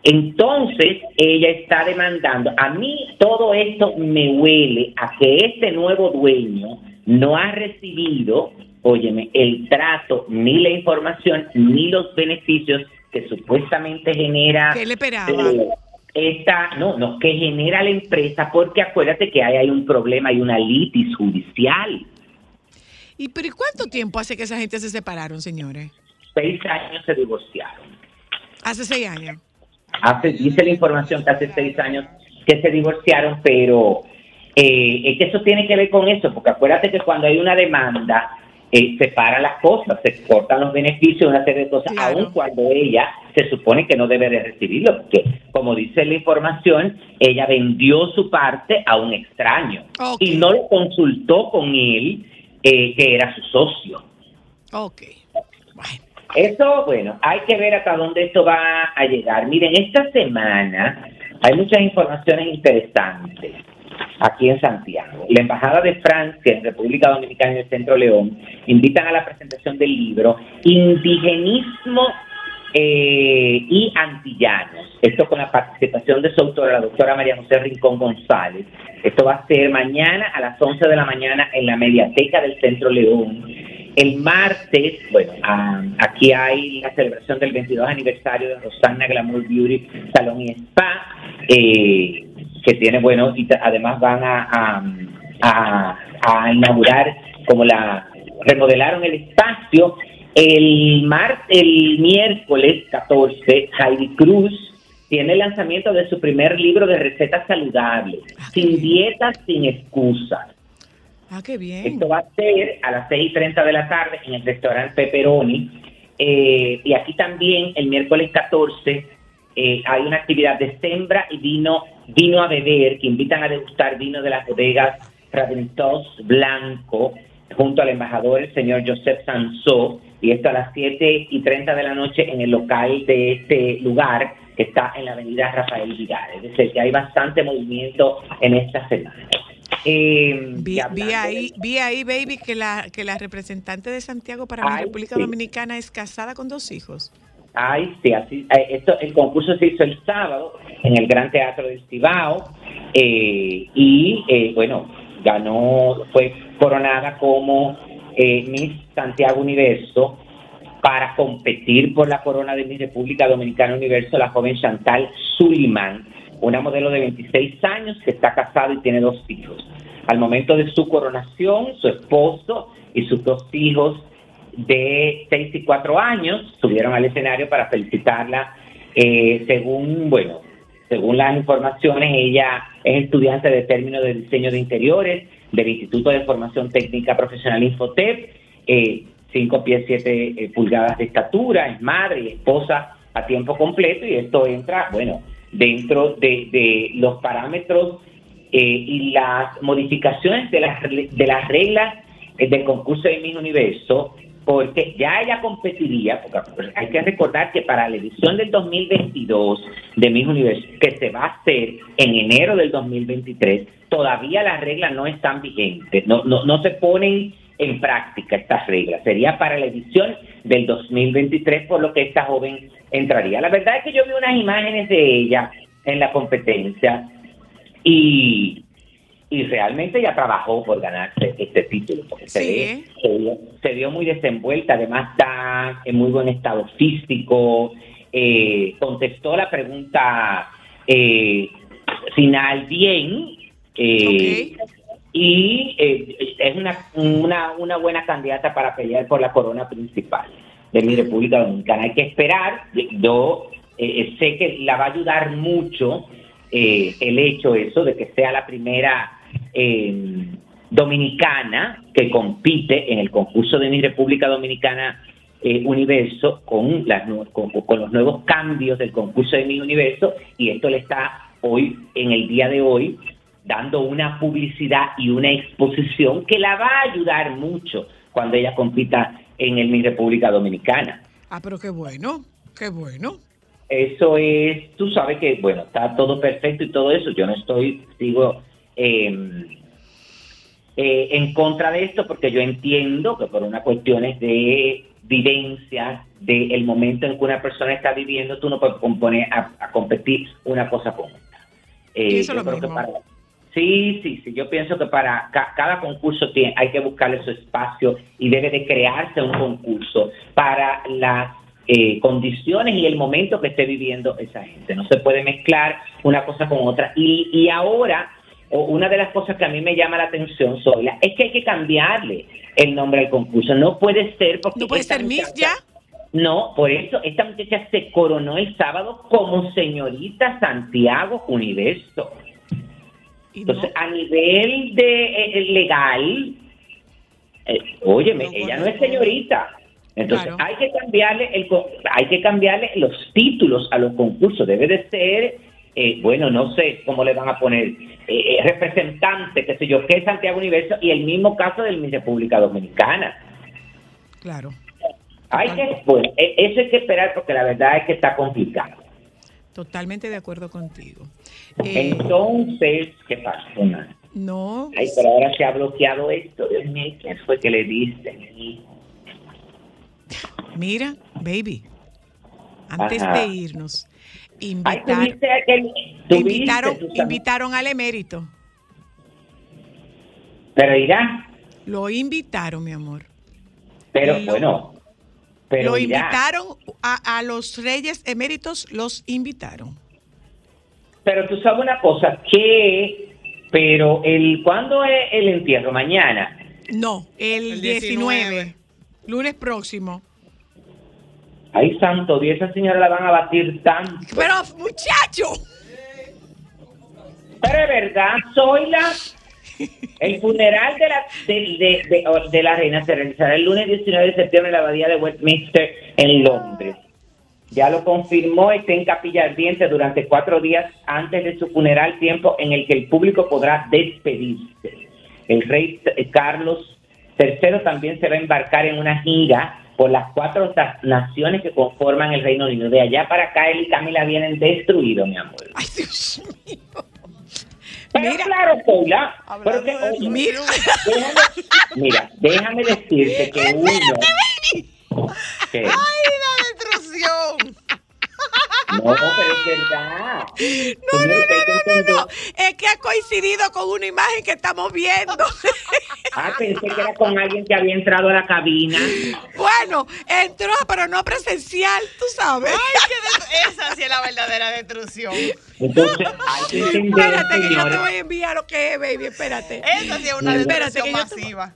Entonces, ella está demandando. A mí todo esto me huele a que este nuevo dueño no ha recibido, óyeme, el trato, ni la información, ni los beneficios que supuestamente genera. ¿Qué le esperaba? eh, esta, no, no, que genera la empresa, porque acuérdate que ahí hay un problema, hay una litis judicial. ¿Y pero ¿y cuánto tiempo hace que esa gente se separaron, señores? Seis años se divorciaron. Hace seis años. Hace, dice la información que hace seis años que se divorciaron, pero eh, es que eso tiene que ver con eso, porque acuérdate que cuando hay una demanda, eh, se paran las cosas, se cortan los beneficios, una serie de cosas, Claro. aun cuando ella se supone que no debe de recibirlo, porque como dice la información, ella vendió su parte a un extraño y no lo consultó con él, eh, que era su socio. Ok. Bueno. Eso, bueno, hay que ver hasta dónde esto va a llegar. Miren, esta semana hay muchas informaciones interesantes aquí en Santiago. La Embajada de Francia en República Dominicana y el Centro León invitan a la presentación del libro Indigenismo eh, y Antillanos. Esto con la participación de su la doctora María José Rincón González. Esto va a ser mañana a las 11 de la mañana en la mediateca del Centro León. El martes, bueno, aquí hay la celebración del 22 aniversario de Rosanna Glamour Beauty Salón y Spa, eh, que tiene, bueno, y además van a, a, a- a inaugurar como la remodelaron el espacio. El mar, el miércoles 14, Heidi Cruz tiene el lanzamiento de su primer libro de recetas saludables, Ah, sin dietas, sin excusas. Ah, qué bien. Esto va a ser a las 6 y 30 de la tarde en el restaurante Pepperoni. Eh, y aquí también el miércoles 14 eh, hay una actividad de sembra y vino, vino a beber que invitan a degustar vino de las bodegas Raventos Blanco junto al embajador el señor Joseph Sansó y esto a las 7 y 30 de la noche en el local de este lugar que está en la avenida Rafael Vigar. Es decir, que hay bastante movimiento en esta semana. Eh, Vi, vi ahí, de- vi ahí, baby, que la, que la representante de Santiago para la Ay, República sí. Dominicana es casada con dos hijos. Ay, sí, así, eh, esto, el concurso se hizo el sábado en el Gran Teatro del Cibao eh, y, eh, bueno, ganó, fue coronada como eh, Miss Santiago Universo para competir por la corona de Miss República Dominicana Universo, la joven Chantal Suliman, una modelo de 26 años que está casada y tiene dos hijos. Al momento de su coronación, su esposo y sus dos hijos de 6 y 4 años subieron al escenario para felicitarla. Eh, según, bueno, según las informaciones, ella es estudiante de término de diseño de interiores del Instituto de Formación Técnica Profesional Infotep, eh, 5 pies 7 pulgadas de estatura, es madre y esposa a tiempo completo y esto entra, bueno, dentro de, los parámetros eh, y las modificaciones de las, de las reglas eh, del concurso de Miss Universo, porque ya ella competiría, porque hay que recordar que para la edición del 2022 de Miss Universo, que se va a hacer en enero del 2023, todavía las reglas no están vigentes, no, no, no se ponen en práctica estas reglas. Sería para la edición del 2023, por lo que esta joven entraría. La verdad es que yo vi unas imágenes de ella en la competencia y, y realmente ella trabajó por ganarse este título, porque se, Sí, ve- se vio, se vio muy desenvuelta, además está en muy buen estado físico, eh, contestó la pregunta eh, final bien. eh, y eh, es una, una, una buena candidata para pelear por la corona principal de mi República Dominicana. Hay que esperar, yo eh, sé que la va a ayudar mucho eh, el hecho eso de que sea la primera eh, dominicana que compite en el concurso de mi República Dominicana eh, Universo con, las, con, con los nuevos cambios del concurso de mi Universo y esto le está hoy, en el día de hoy, dando una publicidad y una exposición que la va a ayudar mucho cuando ella compita en el Mi República Dominicana. Ah, pero qué bueno, qué bueno. Eso es, tú sabes que, bueno, está todo perfecto y todo eso. Yo no estoy, sigo eh, eh, en contra de esto porque yo entiendo que por unas cuestiones de, vivencias del momento en que una persona está viviendo, tú no puedes componer a, a competir una cosa con otra. Eh, Eso yo lo creo que mismo. para- sí, sí, sí. Yo pienso que para ca- cada concurso tiene, hay que buscarle su espacio y debe de crearse un concurso para las eh, condiciones y el momento que esté viviendo esa gente. No se puede mezclar una cosa con otra. Y, y ahora, o una de las cosas que a mí me llama la atención, Zoila, es que hay que cambiarle el nombre al concurso. No puede ser porque... ¿No puede ser Miss ya? no, por eso esta muchacha se coronó el sábado como señorita Santiago Universo. No. Entonces, a nivel de eh, legal, eh, óyeme, No ella no es señorita. Entonces, Claro. hay que cambiarle el hay que cambiarle los títulos a los concursos. Debe de ser, eh, bueno, no sé cómo le van a poner eh, eh, representante, qué sé yo, que es Santiago Universo y el mismo caso del mi República Dominicana. Claro. Hay que, bueno, e- eso hay que esperar porque la verdad es que está complicado. Totalmente de acuerdo contigo. Eh, Entonces, ¿qué pasó? No, Ay, pero ahora se ha bloqueado esto. Dios mío, ¿quién fue que le diste? mira, baby, antes Ajá. de irnos, Ay, invitar, tuviste aquel. tuviste, invitaron, invitaron al emérito. Pero irá. Lo invitaron, mi amor. Pero Lo- bueno. Pero lo irá. invitaron a, a los reyes eméritos, los invitaron. Pero tú sabes una cosa, que. Pero el ¿cuándo es el entierro? Mañana. No, el, El 19, 19. lunes próximo. Ay, santo Dios, esa señora la van a batir tanto. Pero, muchacho, Pero es verdad, soy la. El funeral de la, de, de- de- de la reina se realizará el lunes 19 de septiembre en la abadía de Westminster en Londres. Ya lo confirmó, está en Capilla Ardiente durante cuatro días antes de su funeral, tiempo en el que el público podrá despedirse. El rey Carlos III también se va a embarcar en una gira por las cuatro naciones que conforman el Reino Unido. De allá para acá, él y Camila vienen destruidos, mi amor. ay Dios mío. Pero Mira. claro, Paula, pero que, de oye, Mira, déjame, mira, déjame decirte que uno... que- ay, la destrucción. No, pero es verdad. No, no, no, no, no, no. Es que ha coincidido con una imagen que estamos viendo. Ah, pensé que era con alguien que había entrado a la cabina. Bueno, entró, pero no presencial, tú sabes. Esa sí es la verdadera destrucción. Entonces, hay que entender, Espérate, que yo te voy a enviar lo que es, baby, espérate. Esa sí es una destrucción masiva.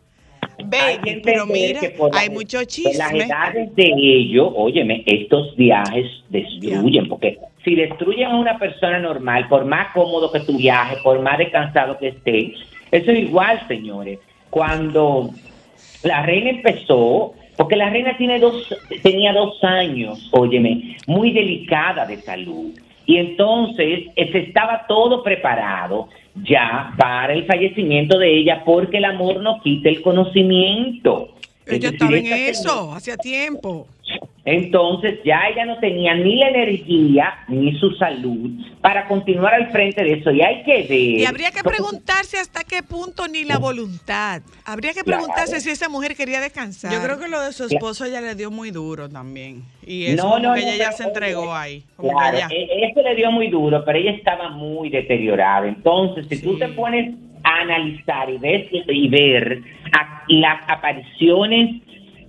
Baby, pero mira, que por hay las- mucho chisme. las edades de ellos, óyeme, estos viajes destruyen, porque si destruyen a una persona normal, por más cómodo que tu viaje, por más descansado que esté, eso es igual, señores. Cuando la reina empezó, porque la reina tiene dos, tenía dos años, óyeme, muy delicada de salud. Y entonces se estaba todo preparado ya para el fallecimiento de ella, porque el amor no quita el conocimiento. Ella estaba en eso, hacía tiempo. Entonces ya ella no tenía ni la energía ni su salud para continuar al frente de eso. Y hay que ver. Y habría que preguntarse hasta qué punto ni la voluntad. Habría que Claro. preguntarse si esa mujer quería descansar. Yo creo que lo de su esposo ella le dio muy duro también. Y eso No, como no, que no, ella ya se entregó ahí. Como Claro, que ya. e- eso le dio muy duro, pero ella estaba muy deteriorada. Entonces, si tú Sí. te pones a analizar y ver, y ver a- las apariciones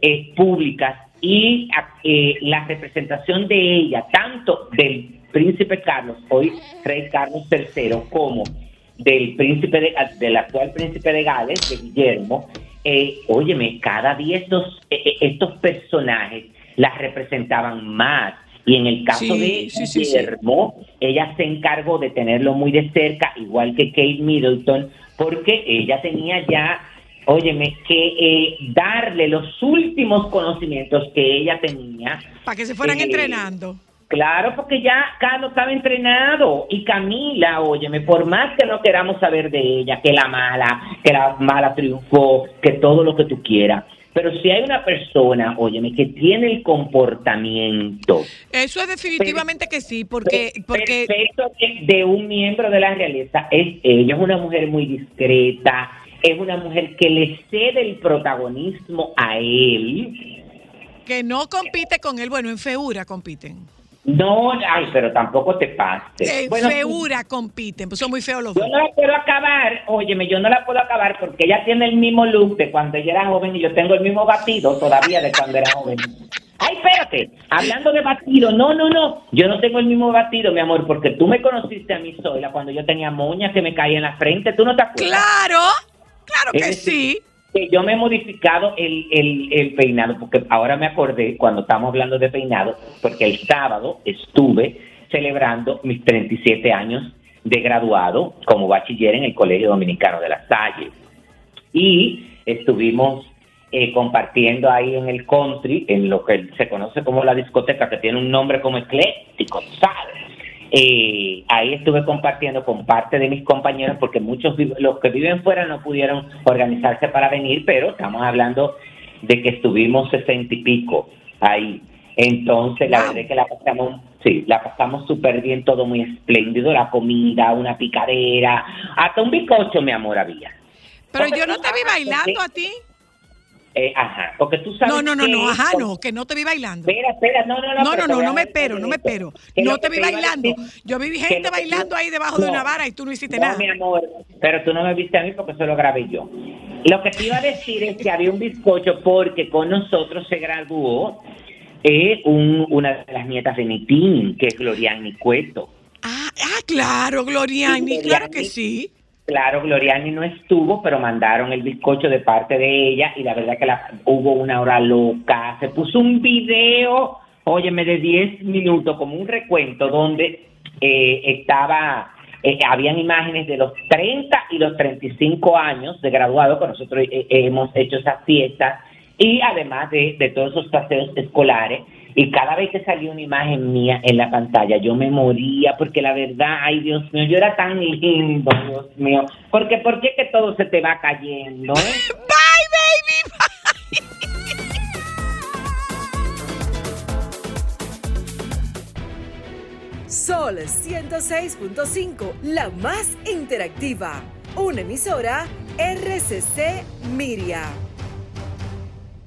eh, públicas y eh, la representación de ella, tanto del príncipe Carlos, hoy rey Carlos III, como del príncipe de- del actual príncipe de Gales, de Guillermo, eh, óyeme, cada día estos, eh, eh, estos personajes las representaban más. Y en el caso Sí, de sí, sí, sí. Guillermo, ella se encargó de tenerlo muy de cerca, igual que Kate Middleton, porque ella tenía ya, óyeme, que eh, darle los últimos conocimientos que ella tenía. Para que se fueran Eh, entrenando. Claro, porque ya Carlos estaba entrenado y Camila, óyeme, por más que no queramos saber de ella, que la mala, que la mala triunfó, que todo lo que tú quieras, pero si hay una persona, óyeme, que tiene el comportamiento Eso es definitivamente que sí, porque, porque perfecto de, de un miembro de la realeza es ella, es una mujer muy discreta, es una mujer que le cede el protagonismo a él Que no compite con él. Bueno, en Feura compiten. No, ay, pero tampoco te pases. En Bueno, Feura compiten. Pues son muy feos los Yo no la puedo acabar, óyeme, yo no la puedo acabar porque ella tiene el mismo look de cuando ella era joven y yo tengo el mismo batido todavía de cuando era joven. Ay, espérate, hablando de batido, no, no, no, yo no tengo el mismo batido, mi amor, porque tú me conociste a mí sola cuando yo tenía moñas que me caía en la frente, ¿tú no te acuerdas? Claro, claro que decir, sí. que yo me he modificado el, el, el peinado, porque ahora me acordé cuando estamos hablando de peinado, porque el sábado estuve celebrando mis 37 años de graduado como bachiller en el Colegio Dominicano de La Salle. Y estuvimos eh, compartiendo ahí en el country, en lo que se conoce como la discoteca, que tiene un nombre como ecléctico, ¿sabes? Eh, ahí estuve compartiendo con parte de mis compañeros porque muchos los que viven fuera no pudieron organizarse para venir, pero estamos hablando de que estuvimos sesenta y pico ahí. Entonces, la verdad es que la pasamos, sí, la pasamos súper bien, todo muy espléndido, la comida, una picadera, hasta un bizcocho, mi amor, había. Pero yo no te vi bailando a ti. Eh, ajá, porque tú sabes No, no, no, que- no, ajá, no, que no te vi bailando. Espera, espera, no, no, no. No, no, no, no me espero, no me espero. No te vi bailando. Yo vi gente bailando ahí debajo de una vara y tú no hiciste No, nada. mi amor, pero tú no me viste a mí porque eso lo grabé yo. Lo que te iba a decir es que había un bizcocho porque con nosotros se graduó eh, un- una de las nietas de Nitín, que es Gloriani Cueto. Ah, ah, claro, Gloriani, claro que sí. Claro, Gloriani no estuvo, pero mandaron el bizcocho de parte de ella y la verdad que la, hubo una hora loca. Se puso un video, óyeme, de 10 minutos, como un recuento, donde eh, estaba, eh, habían imágenes de los 30 y los 35 años de graduado, que nosotros eh, hemos hecho esas fiestas, y además de, de todos esos paseos escolares. Y cada vez que salía una imagen mía en la pantalla, yo me moría, porque la verdad, ay Dios mío, yo era tan lindo, Dios mío. Porque, ¿por qué que todo se te va cayendo? eh? [laughs] Bye, baby. Sol 106.5, la más interactiva. Una emisora RCC Miria.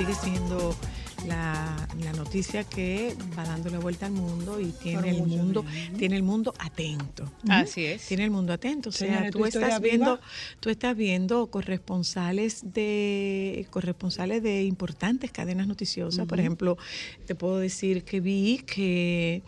Sigue, siendo la, la noticia que va dando la vuelta al mundo y tiene el mundo, tiene el mundo atento. Así es. Tiene el mundo atento. O sea, tú estás viendo, viva. tú estás viendo corresponsales de corresponsales de importantes cadenas noticiosas. Por ejemplo, te puedo decir que vi que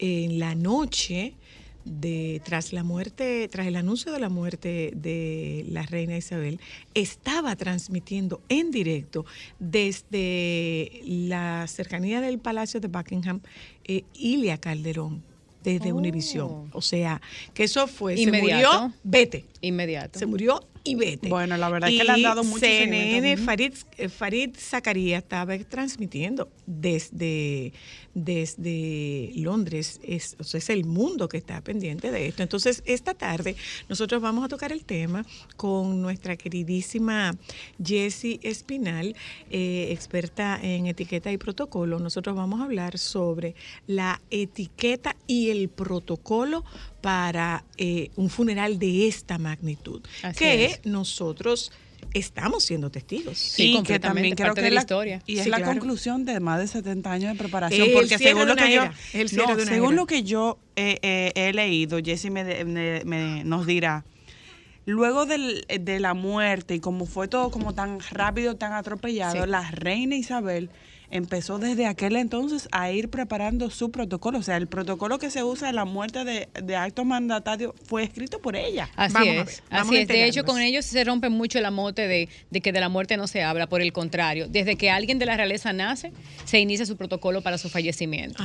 en la noche de tras la muerte, tras el anuncio de la muerte de la reina Isabel, estaba transmitiendo en directo desde la cercanía del Palacio de Buckingham eh, Ilia Calderón desde Oh. Univisión. O sea, que eso fue, se Inmediato. murió, vete. Inmediato. Se murió y vete. Bueno, la verdad es que le han dado mucho CNN. Farid, eh, Farid Zakaria estaba transmitiendo desde, desde Londres. Es, o sea, es el mundo que está pendiente de esto. Entonces, esta tarde nosotros vamos a tocar el tema con nuestra queridísima Jessie Espinal, eh, experta en etiqueta y protocolo. Nosotros vamos a hablar sobre la etiqueta y el protocolo para eh, un funeral de esta magnitud, Así que es. nosotros estamos siendo testigos. Sí, y que también creo parte que de la la historia. Y es Sí, la claro. conclusión de más de 70 años de preparación. El porque según lo que yo, no, según era. lo que yo eh, eh, he leído, Jessy me, de- me- me- nos dirá, luego del- de la muerte y como fue todo como tan rápido, tan atropellado, Sí. la reina Isabel empezó desde aquel entonces a ir preparando su protocolo. O sea, el protocolo que se usa en la muerte de, de acto mandatario fue escrito por ella. Así Vamos a ver, es, vamos así es. De hecho, con ellos se rompe mucho el amote de, de que de la muerte no se habla, por el contrario. Desde que alguien de la realeza nace, se inicia su protocolo para su fallecimiento.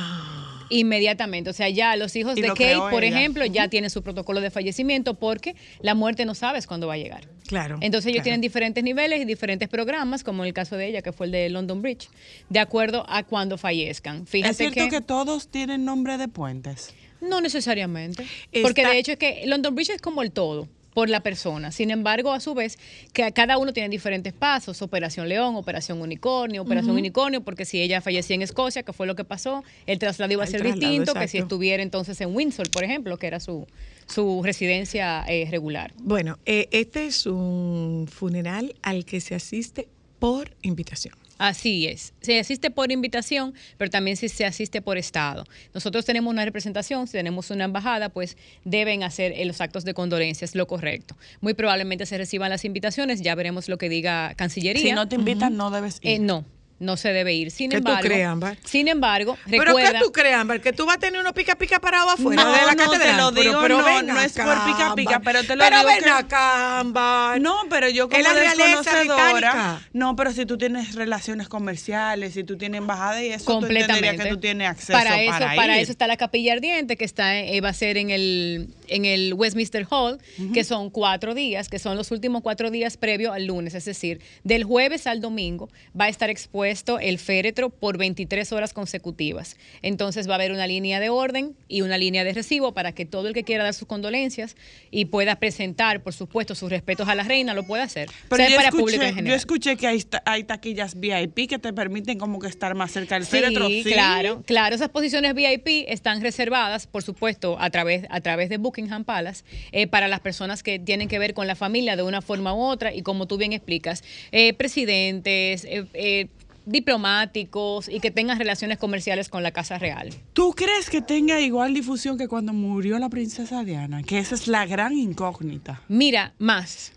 Inmediatamente. O sea, ya los hijos Y de lo Kate, por ella. ejemplo, ya tienen su protocolo de fallecimiento porque la muerte no sabes cuándo va a llegar. Claro. Entonces ellos claro. tienen diferentes niveles y diferentes programas, como en el caso de ella, que fue el de London Bridge, de acuerdo a cuando fallezcan. Fíjate es cierto que, todos tienen nombre de puentes. no necesariamente. Está- Porque de hecho es que London Bridge es como el todo por la persona. Sin embargo, a su vez, que cada uno tiene diferentes pasos. Operación León, Operación Unicornio, Operación Unicornio, porque si ella fallecía en Escocia, que fue lo que pasó, el traslado iba a El ser traslado, distinto que si estuviera entonces en Windsor, por ejemplo, que era su, su residencia eh, regular. Bueno, eh, este es un funeral al que se asiste por invitación. Así es. Se asiste por invitación, pero también si se asiste por Estado. Nosotros tenemos una representación, si tenemos una embajada, pues deben hacer eh, los actos de condolencia, es lo correcto. Muy probablemente se reciban las invitaciones, ya veremos lo que diga Cancillería. Si no te invitan, no debes ir. Eh, no, no se debe ir. Sin ¿Qué tú embargo, crees, Ámbar? sin embargo, ¿Pero recuerda, qué tú crees, Ámbar? ¿Que tú vas a tener uno pica pica parado afuera No, de la no, te catedral? lo digo, no, ven no es por pica pica, pero te lo pero digo ven que- acá, Ámbar. No, pero yo como Es la realeza desconocedora. No, pero si tú tienes relaciones comerciales, si tú tienes embajada y eso, tú entenderías completamente. que tú tienes acceso para eso, para, para ir. eso está la capilla ardiente que está eh, va a ser en el en el Westminster Hall, que son cuatro días, que son los últimos cuatro días previo al lunes, es decir, del jueves al domingo va a estar expuesto el féretro por 23 horas consecutivas. Entonces va a haber una línea de orden y una línea de recibo para que todo el que quiera dar sus condolencias y pueda presentar, por supuesto, sus respetos a la reina lo pueda hacer. Pero sea yo para escuché, público en yo escuché que hay, ta- hay taquillas VIP que te permiten como que estar más cerca del Sí, féretro. claro, claro. Esas posiciones VIP están reservadas, por supuesto, a través, a través de Buckingham Palace, eh, para las personas que tienen que ver con la familia de una forma u otra y como tú bien explicas, eh, presidentes, eh, eh, diplomáticos y que tengan relaciones comerciales con la Casa Real. ¿Tú crees que tenga igual difusión que cuando murió la princesa Diana? Que esa es la gran incógnita. Mira, más.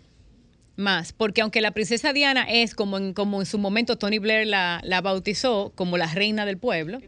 Más, porque aunque la princesa Diana es como en, como en su momento Tony Blair la, la bautizó como la reina del pueblo,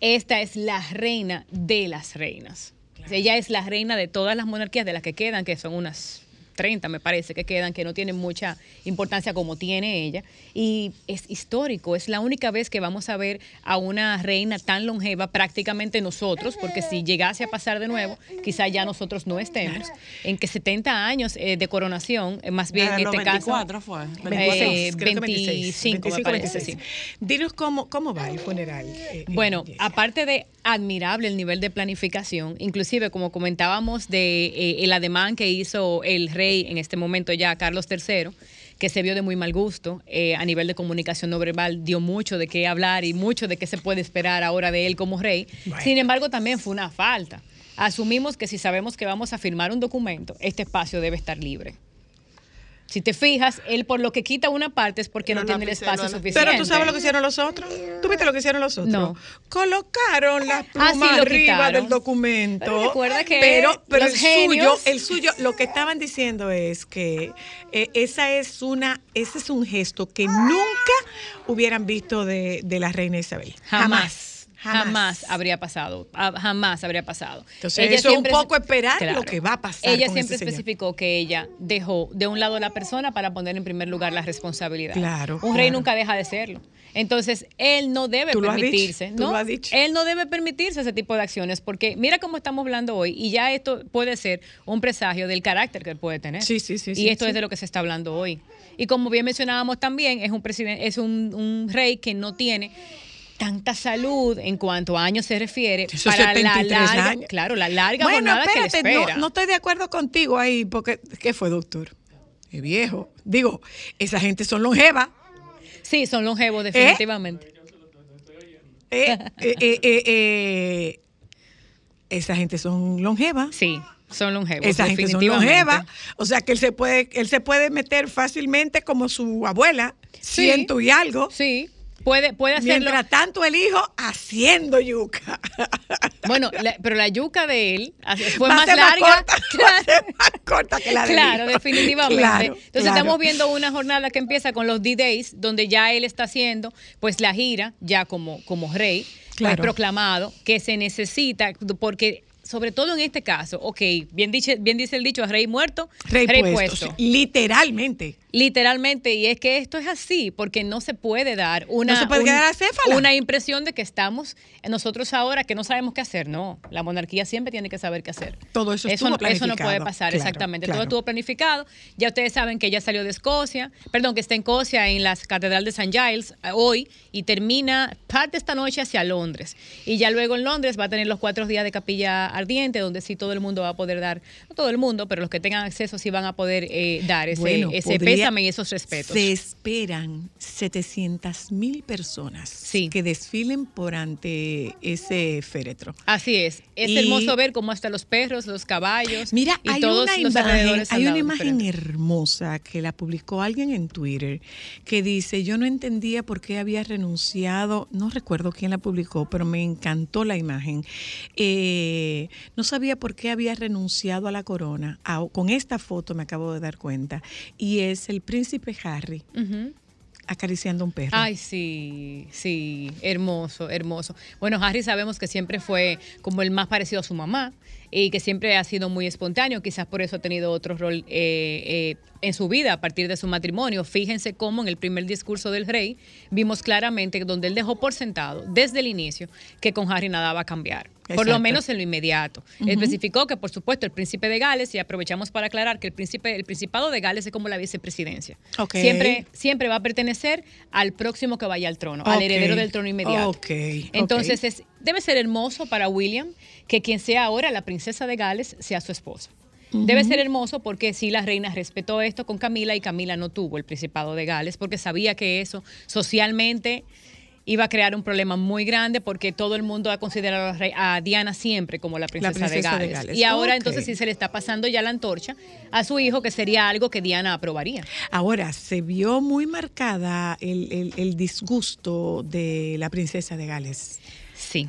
esta es la reina de las reinas. Ella es la reina de todas las monarquías de las que quedan, que son unas 30 me parece que quedan, que no tienen mucha importancia como tiene ella. Y es histórico, es la única vez que vamos a ver a una reina tan longeva prácticamente nosotros, porque si llegase a pasar de nuevo, quizá ya nosotros no estemos. En que 70 años eh, de coronación, eh, más bien Ah, en este 24 caso... fue. Eh, 26, creo que 25, me parece, 26. sí. Dinos cómo, cómo va el funeral. eh, eh, Bueno, aparte de admirable el nivel de planificación, inclusive como comentábamos de eh, el ademán que hizo el rey en este momento ya Carlos III, que se vio de muy mal gusto eh, a nivel de comunicación no verbal, dio mucho de qué hablar y mucho de qué se puede esperar ahora de él como rey. Bueno. Sin embargo, también fue una falta. Asumimos que si sabemos que vamos a firmar un documento, este espacio debe estar libre. Si te fijas, él por lo que quita una parte es porque no tiene el espacio suficiente. Pero tú sabes lo que hicieron los otros. ¿Tú viste lo que hicieron los otros? No. Colocaron las Ah, sí, plumas arriba quitaron. del documento. Pero recuerda que pero, pero los el genios- suyo, el suyo, lo que estaban diciendo es que eh, esa es una, ese es un gesto que nunca hubieran visto de, de la reina Isabel. Jamás. Jamás, habría pasado. ah, Jamás habría pasado. Entonces, eso es un poco esperar lo que va a pasar Ella con siempre ese señor. especificó que ella dejó de un lado a la persona para poner en primer lugar la responsabilidad. Claro, Un rey nunca deja de serlo. Entonces, él no debe Tú lo has dicho, permitirse, tú ¿no? lo has dicho. Él no debe permitirse ese tipo de acciones porque mira cómo estamos hablando hoy y ya esto puede ser un presagio del carácter que él puede tener. Sí, sí, sí, Y sí, esto sí. es de lo que se está hablando hoy. Y como bien mencionábamos también, es un presidente, es un, un rey que no tiene tanta salud en cuanto a años se refiere para la 73 larga, años. claro, la larga Bueno, jornada que le espérate, espera. no, no estoy de acuerdo contigo ahí, porque ¿qué fue, doctor? Es viejo. Digo, esa gente son longevas. Sí, son longevos definitivamente. Eh, eh, eh, eh, eh, esa gente son longevas. Sí, son longevos. Esa gente son longevas. O sea que él se puede, él se puede meter fácilmente como su abuela, Sí. ciento y algo. Sí, Puede, puede hacerlo. Mientras tanto, el hijo haciendo yuca. Bueno, la- pero la yuca de él fue Va más ser más larga. corta, [laughs] va ser más corta que la del Claro, hijo. definitivamente. Claro, Entonces claro. estamos viendo una jornada que empieza con los D-Days, donde ya él está haciendo pues la gira, ya como, como rey, pues, Claro. proclamado, que se necesita, porque sobre todo en este caso, ok, bien, dice, bien dice el dicho, rey muerto, Rey, puesto, literalmente. Literalmente, y es que esto es así, porque no se puede dar una, No se puede un- quedar acéfala. una impresión de que estamos nosotros ahora que no sabemos qué hacer. No, la monarquía siempre tiene que saber qué hacer. Todo eso eso no, eso no puede pasar, Claro, exactamente. claro. Todo estuvo planificado. Ya ustedes saben que ella salió de Escocia, perdón, que está en Escocia, en la Catedral de St. Giles, eh, hoy, y termina parte esta noche hacia Londres. Y ya luego en Londres va a tener los cuatro días de capilla ardiente, donde sí todo el mundo va a poder dar, no todo el mundo, pero los que tengan acceso sí van a poder eh, dar ese, Bueno, ese podría- y esos respetos. Se esperan 700 mil personas que desfilen por ante ese féretro. Así es. Es Y- hermoso ver cómo hasta los perros, los caballos Mira, y hay todos una los imagen, hay una imagen hermosa que la publicó alguien en Twitter que dice, yo no entendía por qué había renunciado, no recuerdo quién la publicó, pero me encantó la imagen. Eh, no sabía por qué había renunciado a la corona. Ah, con esta foto me acabo de dar cuenta. Y es el príncipe Harry acariciando un perro. Ay, sí, sí, hermoso, hermoso. Bueno, Harry sabemos que siempre fue como el más parecido a su mamá y que siempre ha sido muy espontáneo, quizás por eso ha tenido otro rol eh, eh, en su vida a partir de su matrimonio. Fíjense cómo en el primer discurso del rey vimos claramente donde él dejó por sentado desde el inicio que con Harry nada va a cambiar. Por lo menos en lo inmediato. Especificó que, por supuesto, el príncipe de Gales, y aprovechamos para aclarar que el príncipe, el principado de Gales es como la vicepresidencia. Siempre, siempre va a pertenecer al próximo que vaya al trono, al heredero del trono inmediato. Entonces es, debe ser hermoso para William que quien sea ahora la princesa de Gales sea su esposa. Debe ser hermoso porque sí la reina respetó esto con Camila y Camila no tuvo el principado de Gales porque sabía que eso socialmente iba a crear un problema muy grande porque todo el mundo ha considerado a, Diana siempre como la princesa, princesa de, de Gales. Y ahora entonces sí se le está pasando ya la antorcha a su hijo que sería algo que Diana aprobaría. Ahora, se vio muy marcada el, el- el disgusto de la princesa de Gales. Sí.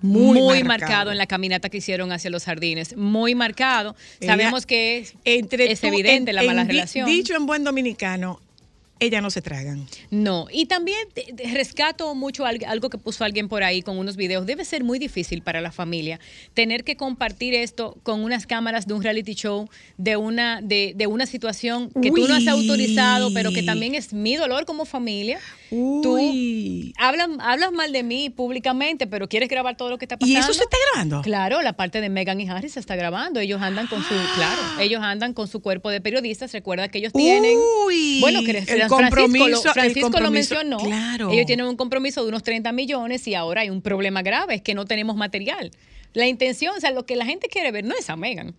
Muy, Muy, marcado. marcado. en la caminata que hicieron hacia los jardines. Muy marcado. Ella- Sabemos que es, Entre es tú- evidente en- la mala en relación. Dicho en buen dominicano, ellas no se tragan. No, y también rescato mucho al- algo que puso alguien por ahí con unos videos. Debe ser muy difícil para la familia tener que compartir esto con unas cámaras de un reality show, de una, de, de una situación que tú no has Uy. autorizado, pero que también es mi dolor como familia. Tú hablas, hablas mal de mí públicamente, pero quieres grabar todo lo que está ¿Y pasando. eso se está grabando? Claro, la parte de Meghan y Harry se está grabando. Ellos andan con su, claro, ellos andan con su cuerpo de periodistas. Recuerda que ellos tienen, Uy, bueno, que el Francisco, compromiso- lo, el Francisco lo mencionó. claro. Ellos tienen un compromiso de unos 30 millones y ahora hay un problema grave, es que no tenemos material. La intención, o sea, lo que la gente quiere ver no es a Meghan.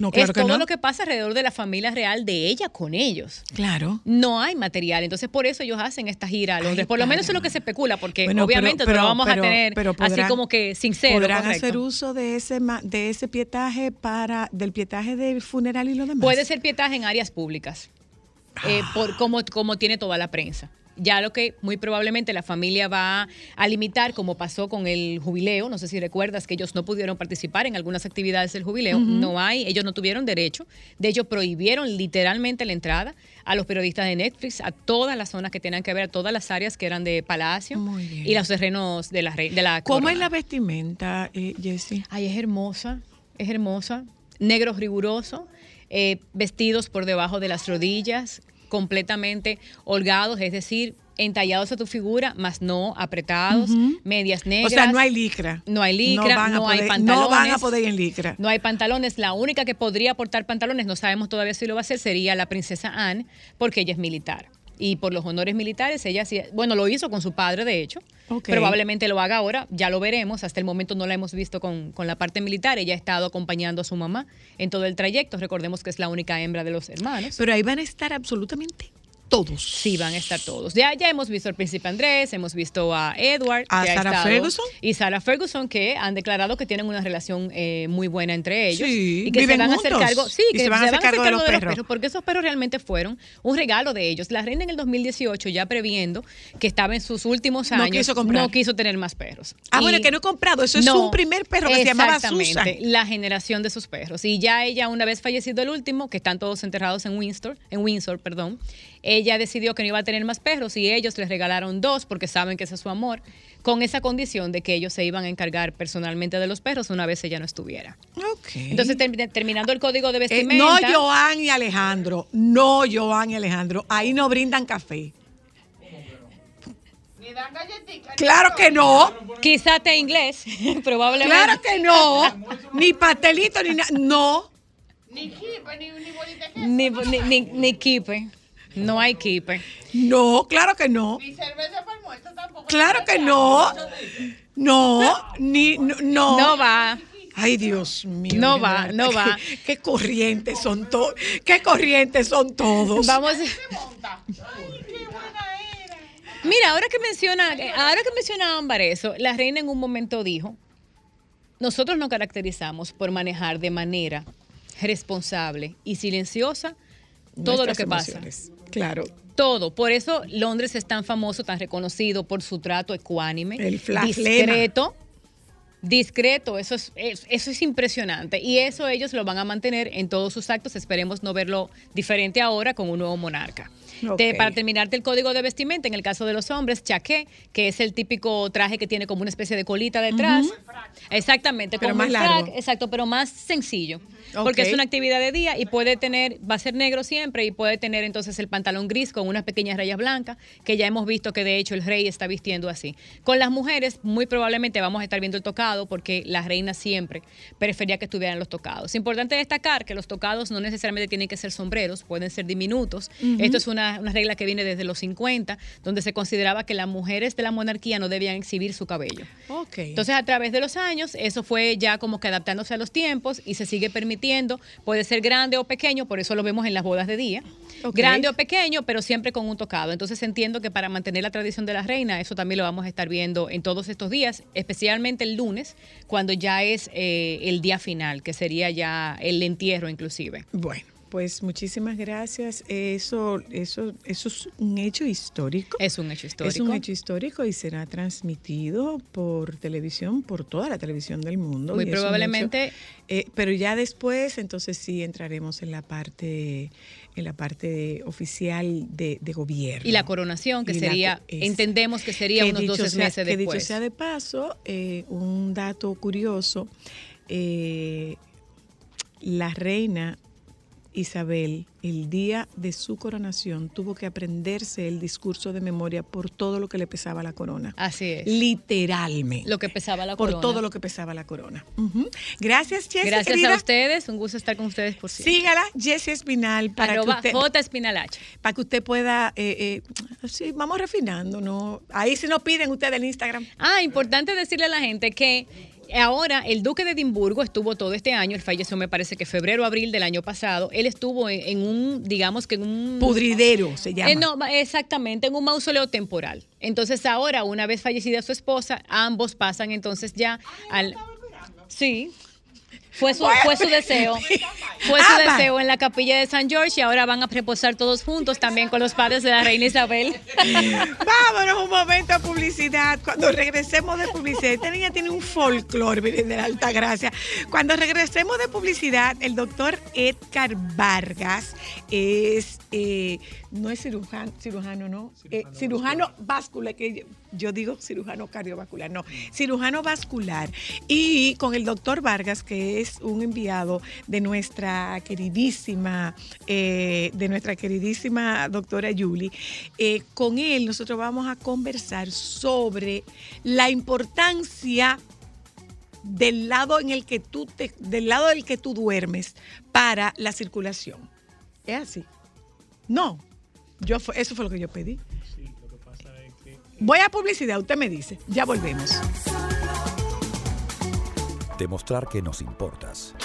No, claro es que todo no. lo que pasa alrededor de la familia real de ella con ellos. Claro. No hay material, entonces por eso ellos hacen esta gira a Londres. por lo menos eso es lo que se especula, porque Bueno, obviamente pero- no lo vamos pero- a tener así como que sincero. Podrán correcto. hacer uso de ese de ese pietaje para del pietaje del funeral y lo demás. Puede ser pietaje en áreas públicas, eh, por, como, como tiene toda la prensa. Ya lo que muy probablemente la familia va a limitar, como pasó con el jubileo, no sé si recuerdas que ellos no pudieron participar en algunas actividades del jubileo, no hay, ellos no tuvieron derecho, de hecho prohibieron literalmente la entrada a los periodistas de Netflix, a todas las zonas que tenían que ver, a todas las áreas que eran de Palacio y los terrenos de la, re- de la ¿Cómo corona. es la vestimenta, eh, Jessie? Ay, es hermosa, es hermosa. Negro riguroso, eh, vestidos por debajo de las rodillas, completamente holgados, es decir, entallados a tu figura, más no apretados, medias O negras. sea, no hay licra. No hay licra, van no, hay pantalones. No van a poder ir en licra. No hay pantalones. La única que podría portar pantalones, no sabemos todavía si lo va a hacer, sería la princesa Anne, porque ella es militar. Y por los honores militares, ella sí, bueno, lo hizo con su padre, de hecho. Probablemente lo haga ahora, ya lo veremos. Hasta el momento no la hemos visto con, con la parte militar. Ella ha estado acompañando a su mamá en todo el trayecto. Recordemos que es la única hembra de los hermanos. Pero ahí van a estar absolutamente todos. Sí, van a estar todos. Ya, ya hemos visto al príncipe Andrés, hemos visto a Edward. ¿A Sarah Ferguson? Y Sarah Ferguson, que han declarado que tienen una relación eh, muy buena entre ellos. Sí, y que se viven van a hacer juntos. cargo. Sí, que se van a hacer cargo de los perros. Porque esos perros realmente fueron un regalo de ellos. La reina en el 2018, ya previendo que estaba en sus últimos No años, quiso comprar. no quiso tener más perros. Ah, bueno, Y- que no he comprado. Eso es un primer perro que se llamaba Susan. exactamente, La generación de sus perros. Y ya ella, una vez fallecido el último, que están todos enterrados en Windsor, en Windsor, perdón, ella decidió que no iba a tener más perros y ellos les regalaron dos porque saben que ese es su amor, con esa condición de que ellos se iban a encargar personalmente de los perros una vez ella no estuviera. Entonces, termi- terminando el código de Eh, vestimenta. no Joan y Alejandro. No Joan y Alejandro. Ahí no brindan café. Claro que no. Quizá te inglés, [laughs] probablemente. Claro que no. Ni pastelito ni nada. No. Ni, ni, ni, ni kipe. No hay kipe. No, claro que no. Claro que no. No, ni no. No, No va. Ay, Dios mío. No mi va, no qué- va. [laughs] Qué, corrientes son todos. Qué corrientes son todos. Vamos. Mira, ahora que menciona, ahora que menciona Ámbar eso, la reina en un momento dijo, nosotros nos caracterizamos por manejar de manera responsable y silenciosa todo lo que pasa. Claro. Todo. Por eso Londres es tan famoso, tan reconocido por su trato ecuánime, El discreto. Discreto, eso es, es- eso es impresionante. Y eso ellos lo van a mantener en todos sus actos. Esperemos no verlo diferente ahora con un nuevo monarca. Te- para terminarte el código de vestimenta, en el caso de los hombres, chaqué, que es el típico traje que tiene como una especie de colita detrás. Exactamente, Pero más largo. frac, exacto, pero más sencillo. Porque es una actividad de día y puede tener, va a ser negro siempre y puede tener entonces el pantalón gris con unas pequeñas rayas blancas, que ya hemos visto que de hecho el rey está vistiendo así. Con las mujeres, muy probablemente vamos a estar viendo el tocado porque la reina siempre prefería que estuvieran los tocados. Es importante destacar que los tocados no necesariamente tienen que ser sombreros, pueden ser diminutos. Esto es una, una regla que viene desde los 50, donde se consideraba que las mujeres de la monarquía no debían exhibir su cabello. Entonces, a través de los años, eso fue ya como que adaptándose a los tiempos y se sigue permitiendo. Puede ser grande o pequeño, por eso lo vemos en las bodas de día. Grande o pequeño, pero siempre con un tocado. Entonces, entiendo que para mantener la tradición de la reina, eso también lo vamos a estar viendo en todos estos días, especialmente el lunes, cuando ya es eh, el día final, que sería ya el entierro inclusive. Bueno, pues muchísimas gracias. Eso, eso, eso es un hecho histórico. Es un hecho histórico. Es un hecho histórico y será transmitido por televisión, por toda la televisión del mundo. Muy probablemente- hecho, eh, pero ya después, entonces sí entraremos en la parte, en la parte oficial de, de gobierno. Y la coronación, que Y sería, es- entendemos que sería que unos dicho 12 sea- meses que después. dicho sea de paso, eh, un dato curioso, eh, la reina Isabel, el día de su coronación, tuvo que aprenderse el discurso de memoria por todo lo que le pesaba la corona. Así es. Literalmente. Lo que pesaba la por corona. todo lo que pesaba la corona. Ujú. Gracias, Jessie. Gracias querida. a ustedes, un gusto estar con ustedes por siempre. Sígala, Jessie Espinal, para Arroba que usted J Espinalache. para que usted pueda, eh, eh, sí, vamos refinando, ¿no? Ahí si nos piden ustedes el Instagram. Ah, importante decirle a la gente que ahora el duque de Edimburgo estuvo todo este año, él falleció me parece que febrero, abril del año pasado, él estuvo en, en un, digamos que en un... Pudridero se llama. Eh, no, exactamente, en un mausoleo temporal. Entonces ahora, una vez fallecida su esposa, ambos pasan entonces ya al... Sí. Fue su, fue su deseo. Fue su Ama. deseo en la capilla de San George y ahora van a reposar todos juntos también con los padres de la reina Isabel. [laughs] Vámonos un momento a publicidad. Cuando regresemos de publicidad, esta niña tiene un folclore miren, de la alta gracia. Cuando regresemos de publicidad, el doctor Edgar Vargas es, eh, no es cirujano, cirujano no, Eh, cirujano vascular, que yo, digo cirujano cardiovascular, no, cirujano vascular. Y con el doctor Vargas, que es un enviado de nuestra queridísima, eh, de nuestra queridísima doctora Yuli, eh, con él nosotros vamos a conversar sobre la importancia del lado en el que tú te, del lado del que tú duermes para la circulación. ¿Es así? No. Yo, eso fue lo que yo pedí. Voy a publicidad, usted me dice. Ya volvemos. Demostrar que nos importas. [laughs]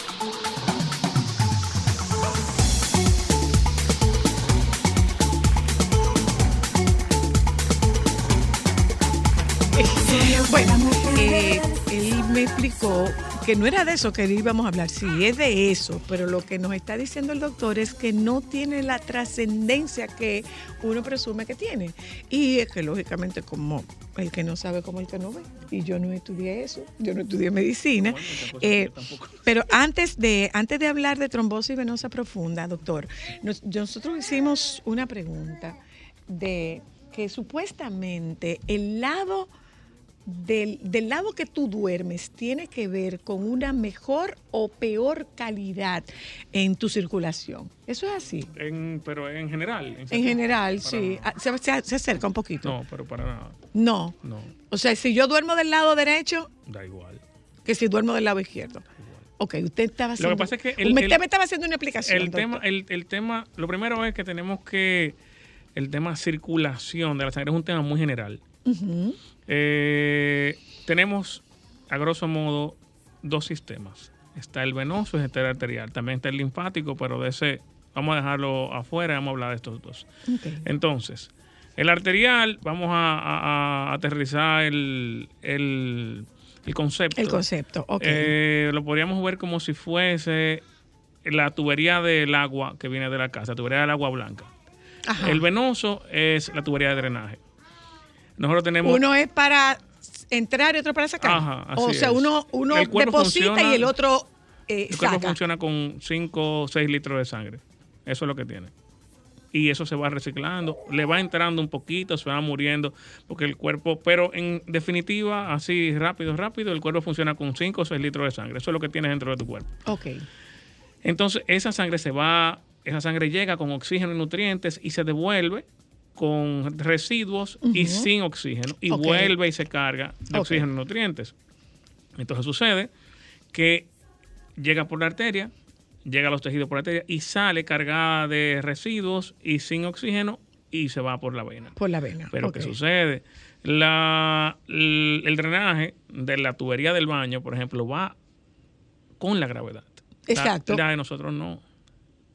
Bueno, eh, él me explicó que no era de eso que íbamos a hablar, sí, es de eso, pero lo que nos está diciendo el doctor es que no tiene la trascendencia que uno presume que tiene. Y es que lógicamente como el que no sabe como el que no ve, y yo no estudié eso, yo no estudié medicina. Eh, pero antes de, antes de hablar de trombosis venosa profunda, doctor, nos- nosotros hicimos una pregunta de que supuestamente el lado del, del lado que tú duermes tiene que ver con una mejor o peor calidad en tu circulación. ¿Eso es así? En, pero en general. En general, Para sí. Ah, Se, se- se acerca un poquito. No, pero para nada. No. No, O sea, si yo duermo del lado derecho, da igual. que si duermo del lado izquierdo. Ok, usted estaba Lo haciendo... que pasa es que el- usted el- me estaba haciendo una explicación. El doctor. tema, el, el tema, lo primero es que tenemos que, el tema circulación de la sangre es un tema muy general. Eh, tenemos, a grosso modo, dos sistemas. Está el venoso y está el arterial. También está el linfático, pero de ese vamos a dejarlo afuera y vamos a hablar de estos dos. Entonces, el arterial, vamos a, a- a aterrizar el, el- el concepto. El concepto, ok. Eh, lo podríamos ver como si fuese la tubería del agua que viene de la casa, tubería del agua blanca. Ajá. El venoso es la tubería de drenaje. Nosotros tenemos... Uno es para entrar y otro para sacar. Ajá, así o sea, es. uno, uno deposita funciona- y el otro eh, El cuerpo saca. funciona con 5 o 6 litros de sangre. Eso es lo que tiene. Y eso se va reciclando, le va entrando un poquito, se va muriendo, porque el cuerpo, pero en definitiva, así rápido, rápido, el cuerpo funciona con 5 o 6 litros de sangre. Eso es lo que tienes dentro de tu cuerpo. Ok. Entonces, esa sangre se va, esa sangre llega con oxígeno y nutrientes y se devuelve con residuos y sin oxígeno y vuelve y se carga de oxígeno y nutrientes. Entonces sucede que llega por la arteria, llega a los tejidos por la arteria y sale cargada de residuos y sin oxígeno y se va por la vena. Por la vena. Pero. ¿qué sucede? La, el, el drenaje de la tubería del baño, por ejemplo, va con la gravedad. La- Exacto. La, de nosotros no.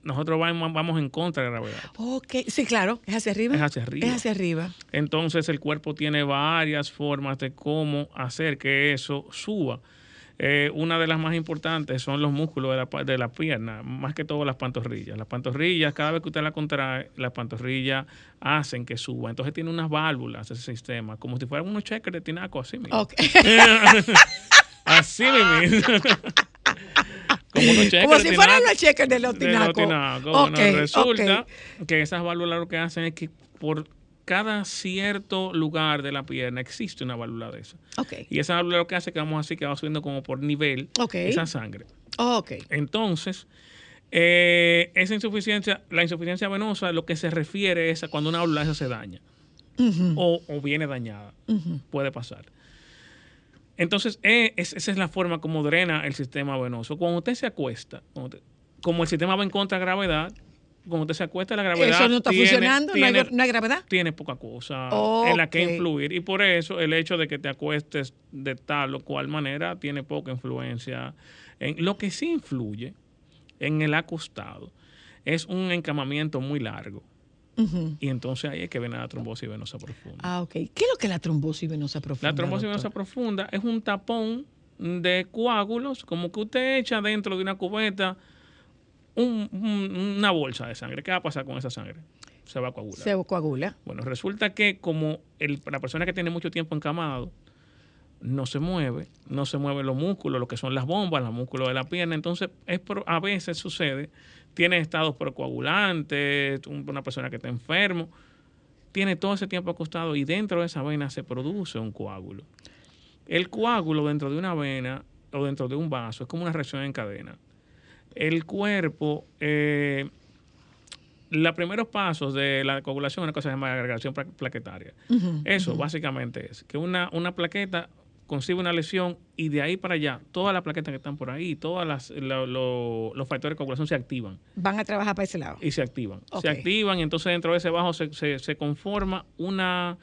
Nosotros vamos, vamos en contra de la gravedad. Ok, sí, claro, es hacia arriba. Es hacia arriba. Es hacia arriba. Entonces el cuerpo tiene varias formas de cómo hacer que eso suba. Eh, una de las más importantes son los músculos de la, de la pierna, más que todo las pantorrillas. Las pantorrillas, cada vez que usted la contrae, las pantorrillas hacen que suba. Entonces tiene unas válvulas ese sistema, como si fueran unos cheques de tinaco, así mismo. Ok. [laughs] así mismo. [laughs] como unos si fueran tinaco. los cheques de los De los Bueno, resulta que esas válvulas lo que hacen es que por cada cierto lugar de la pierna existe una válvula de esa. Ok. Y esa válvula lo que hace es que vamos así, que va subiendo como por nivel esa sangre. Ok. Entonces, eh, esa insuficiencia, la insuficiencia venosa, lo que se refiere es a cuando una válvula esa se daña o, o viene dañada. Puede pasar. Entonces, eh, es- esa es la forma como drena el sistema venoso. Cuando usted se acuesta, como el sistema va en contra de gravedad, cuando usted se acuesta, la gravedad. Eso no está tiene- funcionando, no hay, tiene- no hay gravedad. tiene poca cosa en la que influir. Y por eso el hecho de que te acuestes de tal o cual manera tiene poca influencia. En, lo que sí influye en el acostado es un encamamiento muy largo. Y entonces ahí es que viene la trombosis venosa profunda. Ah, ok. ¿Qué es lo que es la trombosis venosa profunda? La trombosis doctor? venosa profunda es un tapón de coágulos, como que usted echa dentro de una cubeta un- un- una bolsa de sangre. ¿Qué va a pasar con esa sangre? Se va a coagular. Se coagula. Bueno, resulta que como el- la persona que tiene mucho tiempo encamado no se mueve, no se mueven los músculos, lo que son las bombas, los músculos de la pierna, entonces es por- a veces sucede, tiene estados procoagulantes, un- una persona que está enfermo, tiene todo ese tiempo acostado y dentro de esa vena se produce un coágulo. El coágulo dentro de una vena o dentro de un vaso es como una reacción en cadena. El cuerpo, eh, los primeros pasos de la coagulación es una cosa que se llama agregación pla- plaquetaria. Eso básicamente es que una, una plaqueta concibe una lesión y de ahí para allá, todas las plaquetas que están por ahí, todos los factores de coagulación se activan Van a trabajar para ese lado. y se activan. Se activan y entonces dentro de ese bajo se, se- se conforma una,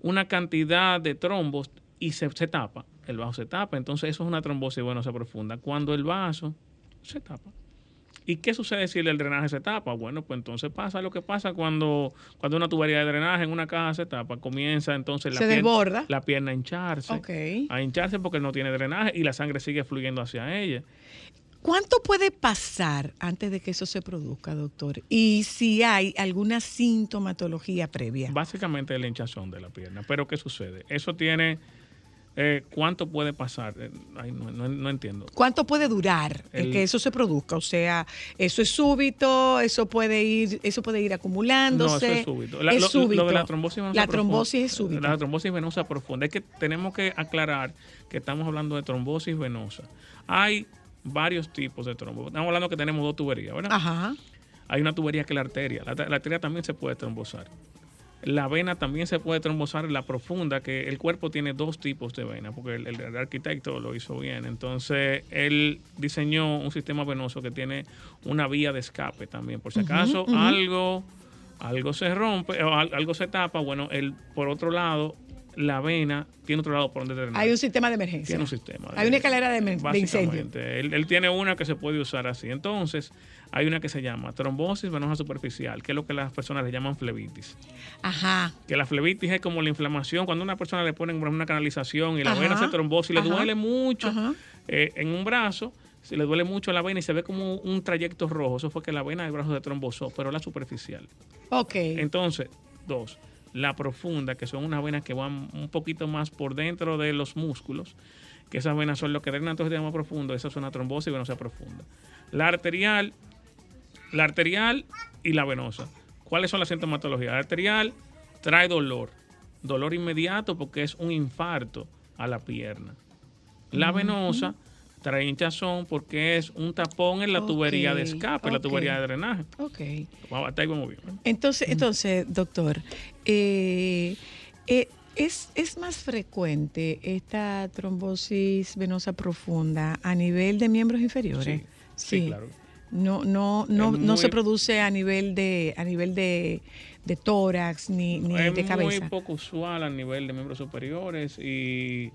una cantidad de trombos y se, se tapa. El vaso se tapa. Entonces eso es una trombosis venosa profunda. Cuando el vaso se tapa, ¿Y qué sucede si el drenaje se tapa? Bueno, pues entonces pasa lo que pasa cuando, cuando una tubería de drenaje en una caja se tapa. Comienza entonces la, Se pierna, la pierna a hincharse. Ok. A hincharse porque no tiene drenaje y la sangre sigue fluyendo hacia ella. ¿Cuánto puede pasar antes de que eso se produzca, doctor? Y si hay alguna sintomatología previa. Básicamente el hinchazón de la pierna. Pero ¿qué sucede? Eso tiene... eh, ¿Cuánto puede pasar? Eh, ay, no, no- no entiendo. ¿Cuánto puede durar el que eso se produzca? O sea, eso es súbito, eso puede ir, eso puede ir acumulándose. No, eso es súbito. La- Es lo, súbito. lo de la trombosis venosa La profunda- trombosis es súbita. La trombosis venosa profunda. Es que tenemos que aclarar que estamos hablando de trombosis venosa. Hay varios tipos de trombosis. Estamos hablando que tenemos dos tuberías, ¿verdad? Ajá. Hay una tubería que es la arteria. La, la arteria también se puede trombosar. La vena también se puede trombosar, la profunda, que el cuerpo tiene dos tipos de vena, porque el, el arquitecto lo hizo bien. Entonces, él diseñó un sistema venoso que tiene una vía de escape también. Por si acaso algo, algo se rompe o al- algo se tapa, bueno, el, por otro lado, la vena tiene otro lado por donde drenar. Hay un sistema de emergencia. Tiene un sistema. Hay una escalera de, de incendio. Básicamente, él, él tiene una que se puede usar así. Entonces, hay una que se llama trombosis venosa superficial, que es lo que las personas le llaman flebitis. Ajá. Que la flebitis es como la inflamación, cuando a una persona le ponen una canalización y la Ajá. vena se trombosa y le duele mucho eh, en un brazo, si le duele mucho la vena y se ve como un trayecto rojo, eso fue que la vena del brazo se trombosó, pero la superficial. Ok. Entonces, dos, la profunda, que son unas venas que van un poquito más por dentro de los músculos, que esas venas son lo que drenan todo el sistema profundo, esa es una trombosis venosa profunda. La arterial, la arterial y la venosa. ¿Cuáles son las sintomatologías? La arterial trae dolor, dolor inmediato porque es un infarto a la pierna. La venosa trae hinchazón porque es un tapón en la tubería de escape, la ok. tubería de drenaje. Ok. Hasta ahí vamos bien. Entonces, entonces doctor, eh, eh, ¿es, ¿es más frecuente esta trombosis venosa profunda a nivel de miembros inferiores? Sí, sí, claro. No, no, no, Es no se produce a nivel de, a nivel de, de tórax ni, ni es de cabeza. muy poco usual a nivel de miembros superiores y,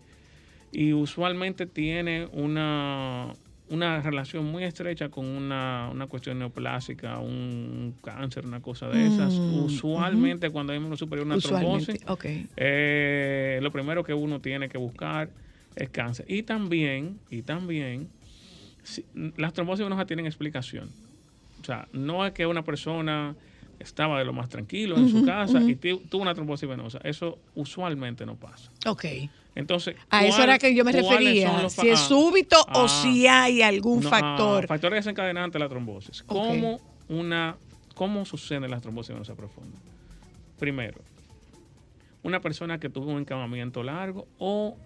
y usualmente tiene una, una relación muy estrecha con una, una cuestión neoplásica, un cáncer, una cosa de esas. Mm, Usualmente cuando hay miembro superior una trombosis, eh, lo primero que uno tiene que buscar es cáncer. Y también, y también, si- las trombosis venosas tienen explicación. O sea, no es que una persona estaba de lo más tranquilo en su casa y tu- tuvo una trombosis venosa. Eso usualmente no pasa. Ok. Entonces, A eso ¿cuál- era que yo me refería. Si es ah, súbito o ah, si hay algún no, ah, factor. factores desencadenantes de la trombosis. ¿Cómo, una, ¿Cómo suceden las trombosis venosas profundas? Primero, una persona que tuvo un encamamiento largo o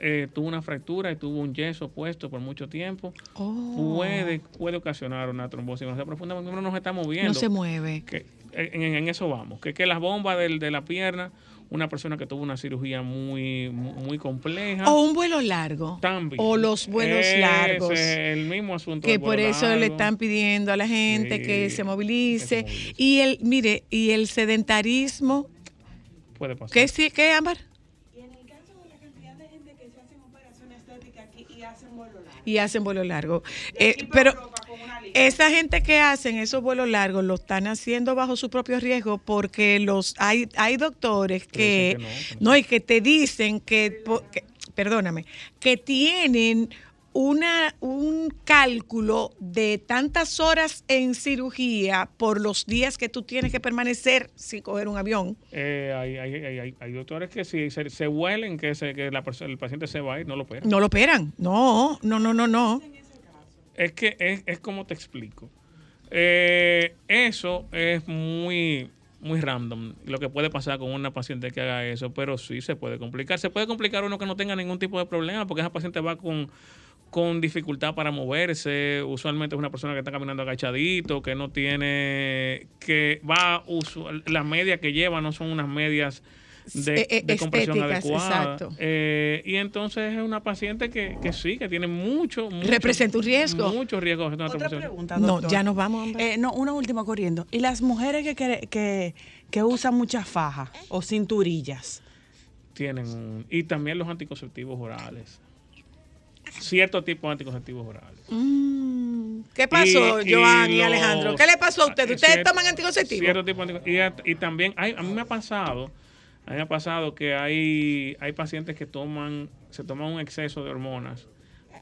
eh, tuvo una fractura y tuvo un yeso puesto por mucho tiempo, Oh. puede, puede ocasionar una trombosis profunda porque uno no se está moviendo. No se mueve. Que, en, eso vamos. Que, que las bombas del- de la pierna, una persona que tuvo una cirugía muy, muy, compleja. O un vuelo largo. También. O los vuelos Ese largos. es el mismo asunto. que por eso le están pidiendo a la gente que se movilice. Y el, mire, y el sedentarismo, Puede pasar. ¿qué sí, qué, Ámbar? Y hacen vuelo largo. Eh, pero esa gente que hacen esos vuelos largos lo están haciendo bajo su propio riesgo porque los hay hay doctores que, no, y que te dicen que, po- que- perdóname, que tienen una, un cálculo de tantas horas en cirugía por los días que tú tienes que permanecer sin coger un avión. Eh, hay, hay, hay, hay- hay doctores que si se, se huelen que, se, que la el paciente se va ir, no lo operan. No lo operan. No, no, no, no, no. Es que es, es como te explico. Eh, eso es muy, muy random, lo que puede pasar con una paciente que haga eso, pero sí se puede complicar. Se puede complicar uno que no tenga ningún tipo de problema, porque esa paciente va con, con dificultad para moverse. Usualmente es una persona que está caminando agachadito, que no tiene, que va, las medias que lleva no son unas medias de, Eh, eh, de compresión adecuada. exacto. Eh, y entonces es una paciente que, que sí, que tiene mucho, mucho Representa un riesgo. Mucho riesgo. de una Otra pregunta, No, ya nos vamos. Eh, no, una última corriendo. ¿Y las mujeres que, que, que, que usan muchas fajas o cinturillas? tienen un- y también los anticonceptivos orales. Cierto tipo de anticonceptivos orales. Mm. ¿Qué pasó, Y- Joan y Alejandro? ¿Qué le pasó a ustedes? ¿Ustedes cierto- toman anticonceptivos? cierto tipo de antico- y, también hay, a mí me ha pasado, a mí me ha pasado que hay, hay pacientes que toman, se toman un exceso de hormonas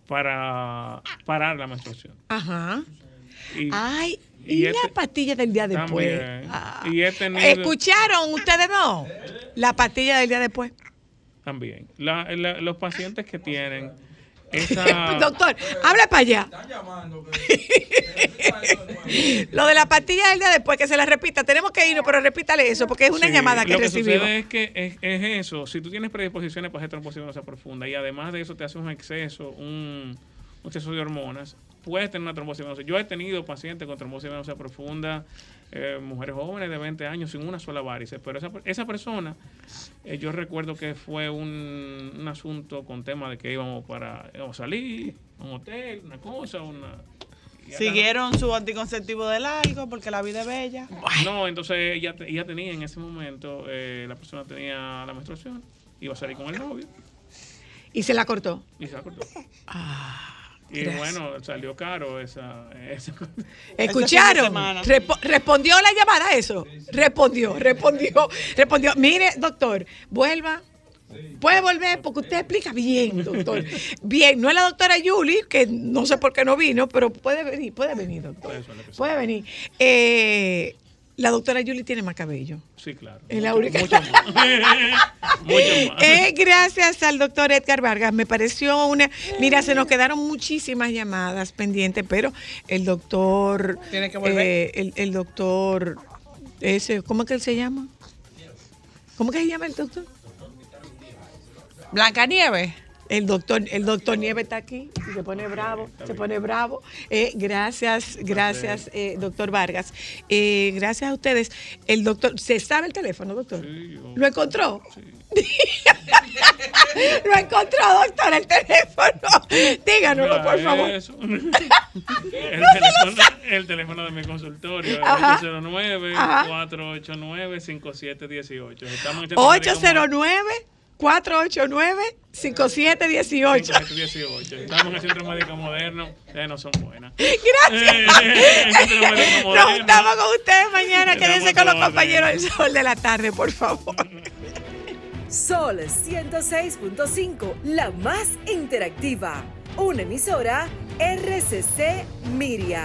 para parar la menstruación. Ajá. Y, Ay, y y, este- la pastilla del día después. También. Ah. Y he tenido- ¿Escucharon ustedes no? La pastilla del día después. También. La- la- los pacientes que tienen esa... [laughs] Doctor, habla para allá. Lo de la pastilla del día después, que se la repita. Tenemos que irnos, pero repítale eso, porque es una Sí, llamada que lo que recibimos. sucede es que es, es eso. Si tú tienes predisposiciones para hacer trombosis venosa profunda y además de eso te hace un exceso, un, un exceso de hormonas, puedes tener una trombosis venosa. Yo he tenido pacientes con trombosis venosa profunda, eh, mujeres jóvenes de 20 años sin una sola varice, pero esa, esa persona, eh, yo recuerdo que fue un, un asunto con tema de que íbamos para íbamos a salir, a un hotel, una cosa, una... Siguieron su anticonceptivo de largo porque la vida es bella. no, entonces ella, te- ella tenía en ese momento, eh, la persona tenía la menstruación, iba a salir con el novio Y se la cortó. y se la cortó. Y gracias. bueno, salió caro esa. [laughs] ¿Escucharon? ¿Respondió la llamada eso? Respondió, respondió, respondió. Mire, doctor, vuelva. Puede volver porque usted explica bien, doctor. Bien, no es la doctora Yuli, que no sé por qué no vino, pero puede venir, puede venir, doctor. Puede venir. Eh, la doctora Yuli tiene más cabello. Sí, claro. Es la única. Mucho más. [laughs] mucho más. Eh, gracias al doctor Edgar Vargas. Me pareció una. Mira, se nos quedaron muchísimas llamadas pendientes, pero el doctor. Tiene que volver. eh, el, el doctor. Ese, ¿Cómo es que él se llama? ¿Cómo que se llama el doctor? Blancanieves. El doctor, el doctor Nieve está aquí y se pone bravo, se pone bravo. Eh, gracias, gracias, eh, doctor Vargas. Eh, gracias a ustedes. El doctor, ¿se sabe el teléfono, doctor? ¿Lo encontró? [laughs] Lo encontró, doctor, el teléfono. Díganoslo, por favor. eso. [laughs] [laughs] el, teléfono, el teléfono de mi consultorio, Ajá. 809-489-5718. Estamos en 809 489 5718. 5718. Estamos en el Centro Médico Moderno. Ustedes no son buenas. [laughs] Gracias. Eh, Nos juntamos con ustedes mañana. Quédense con los compañeros del sol de la tarde, por favor. Sol 106.5, la más interactiva. Una emisora RCC Miria.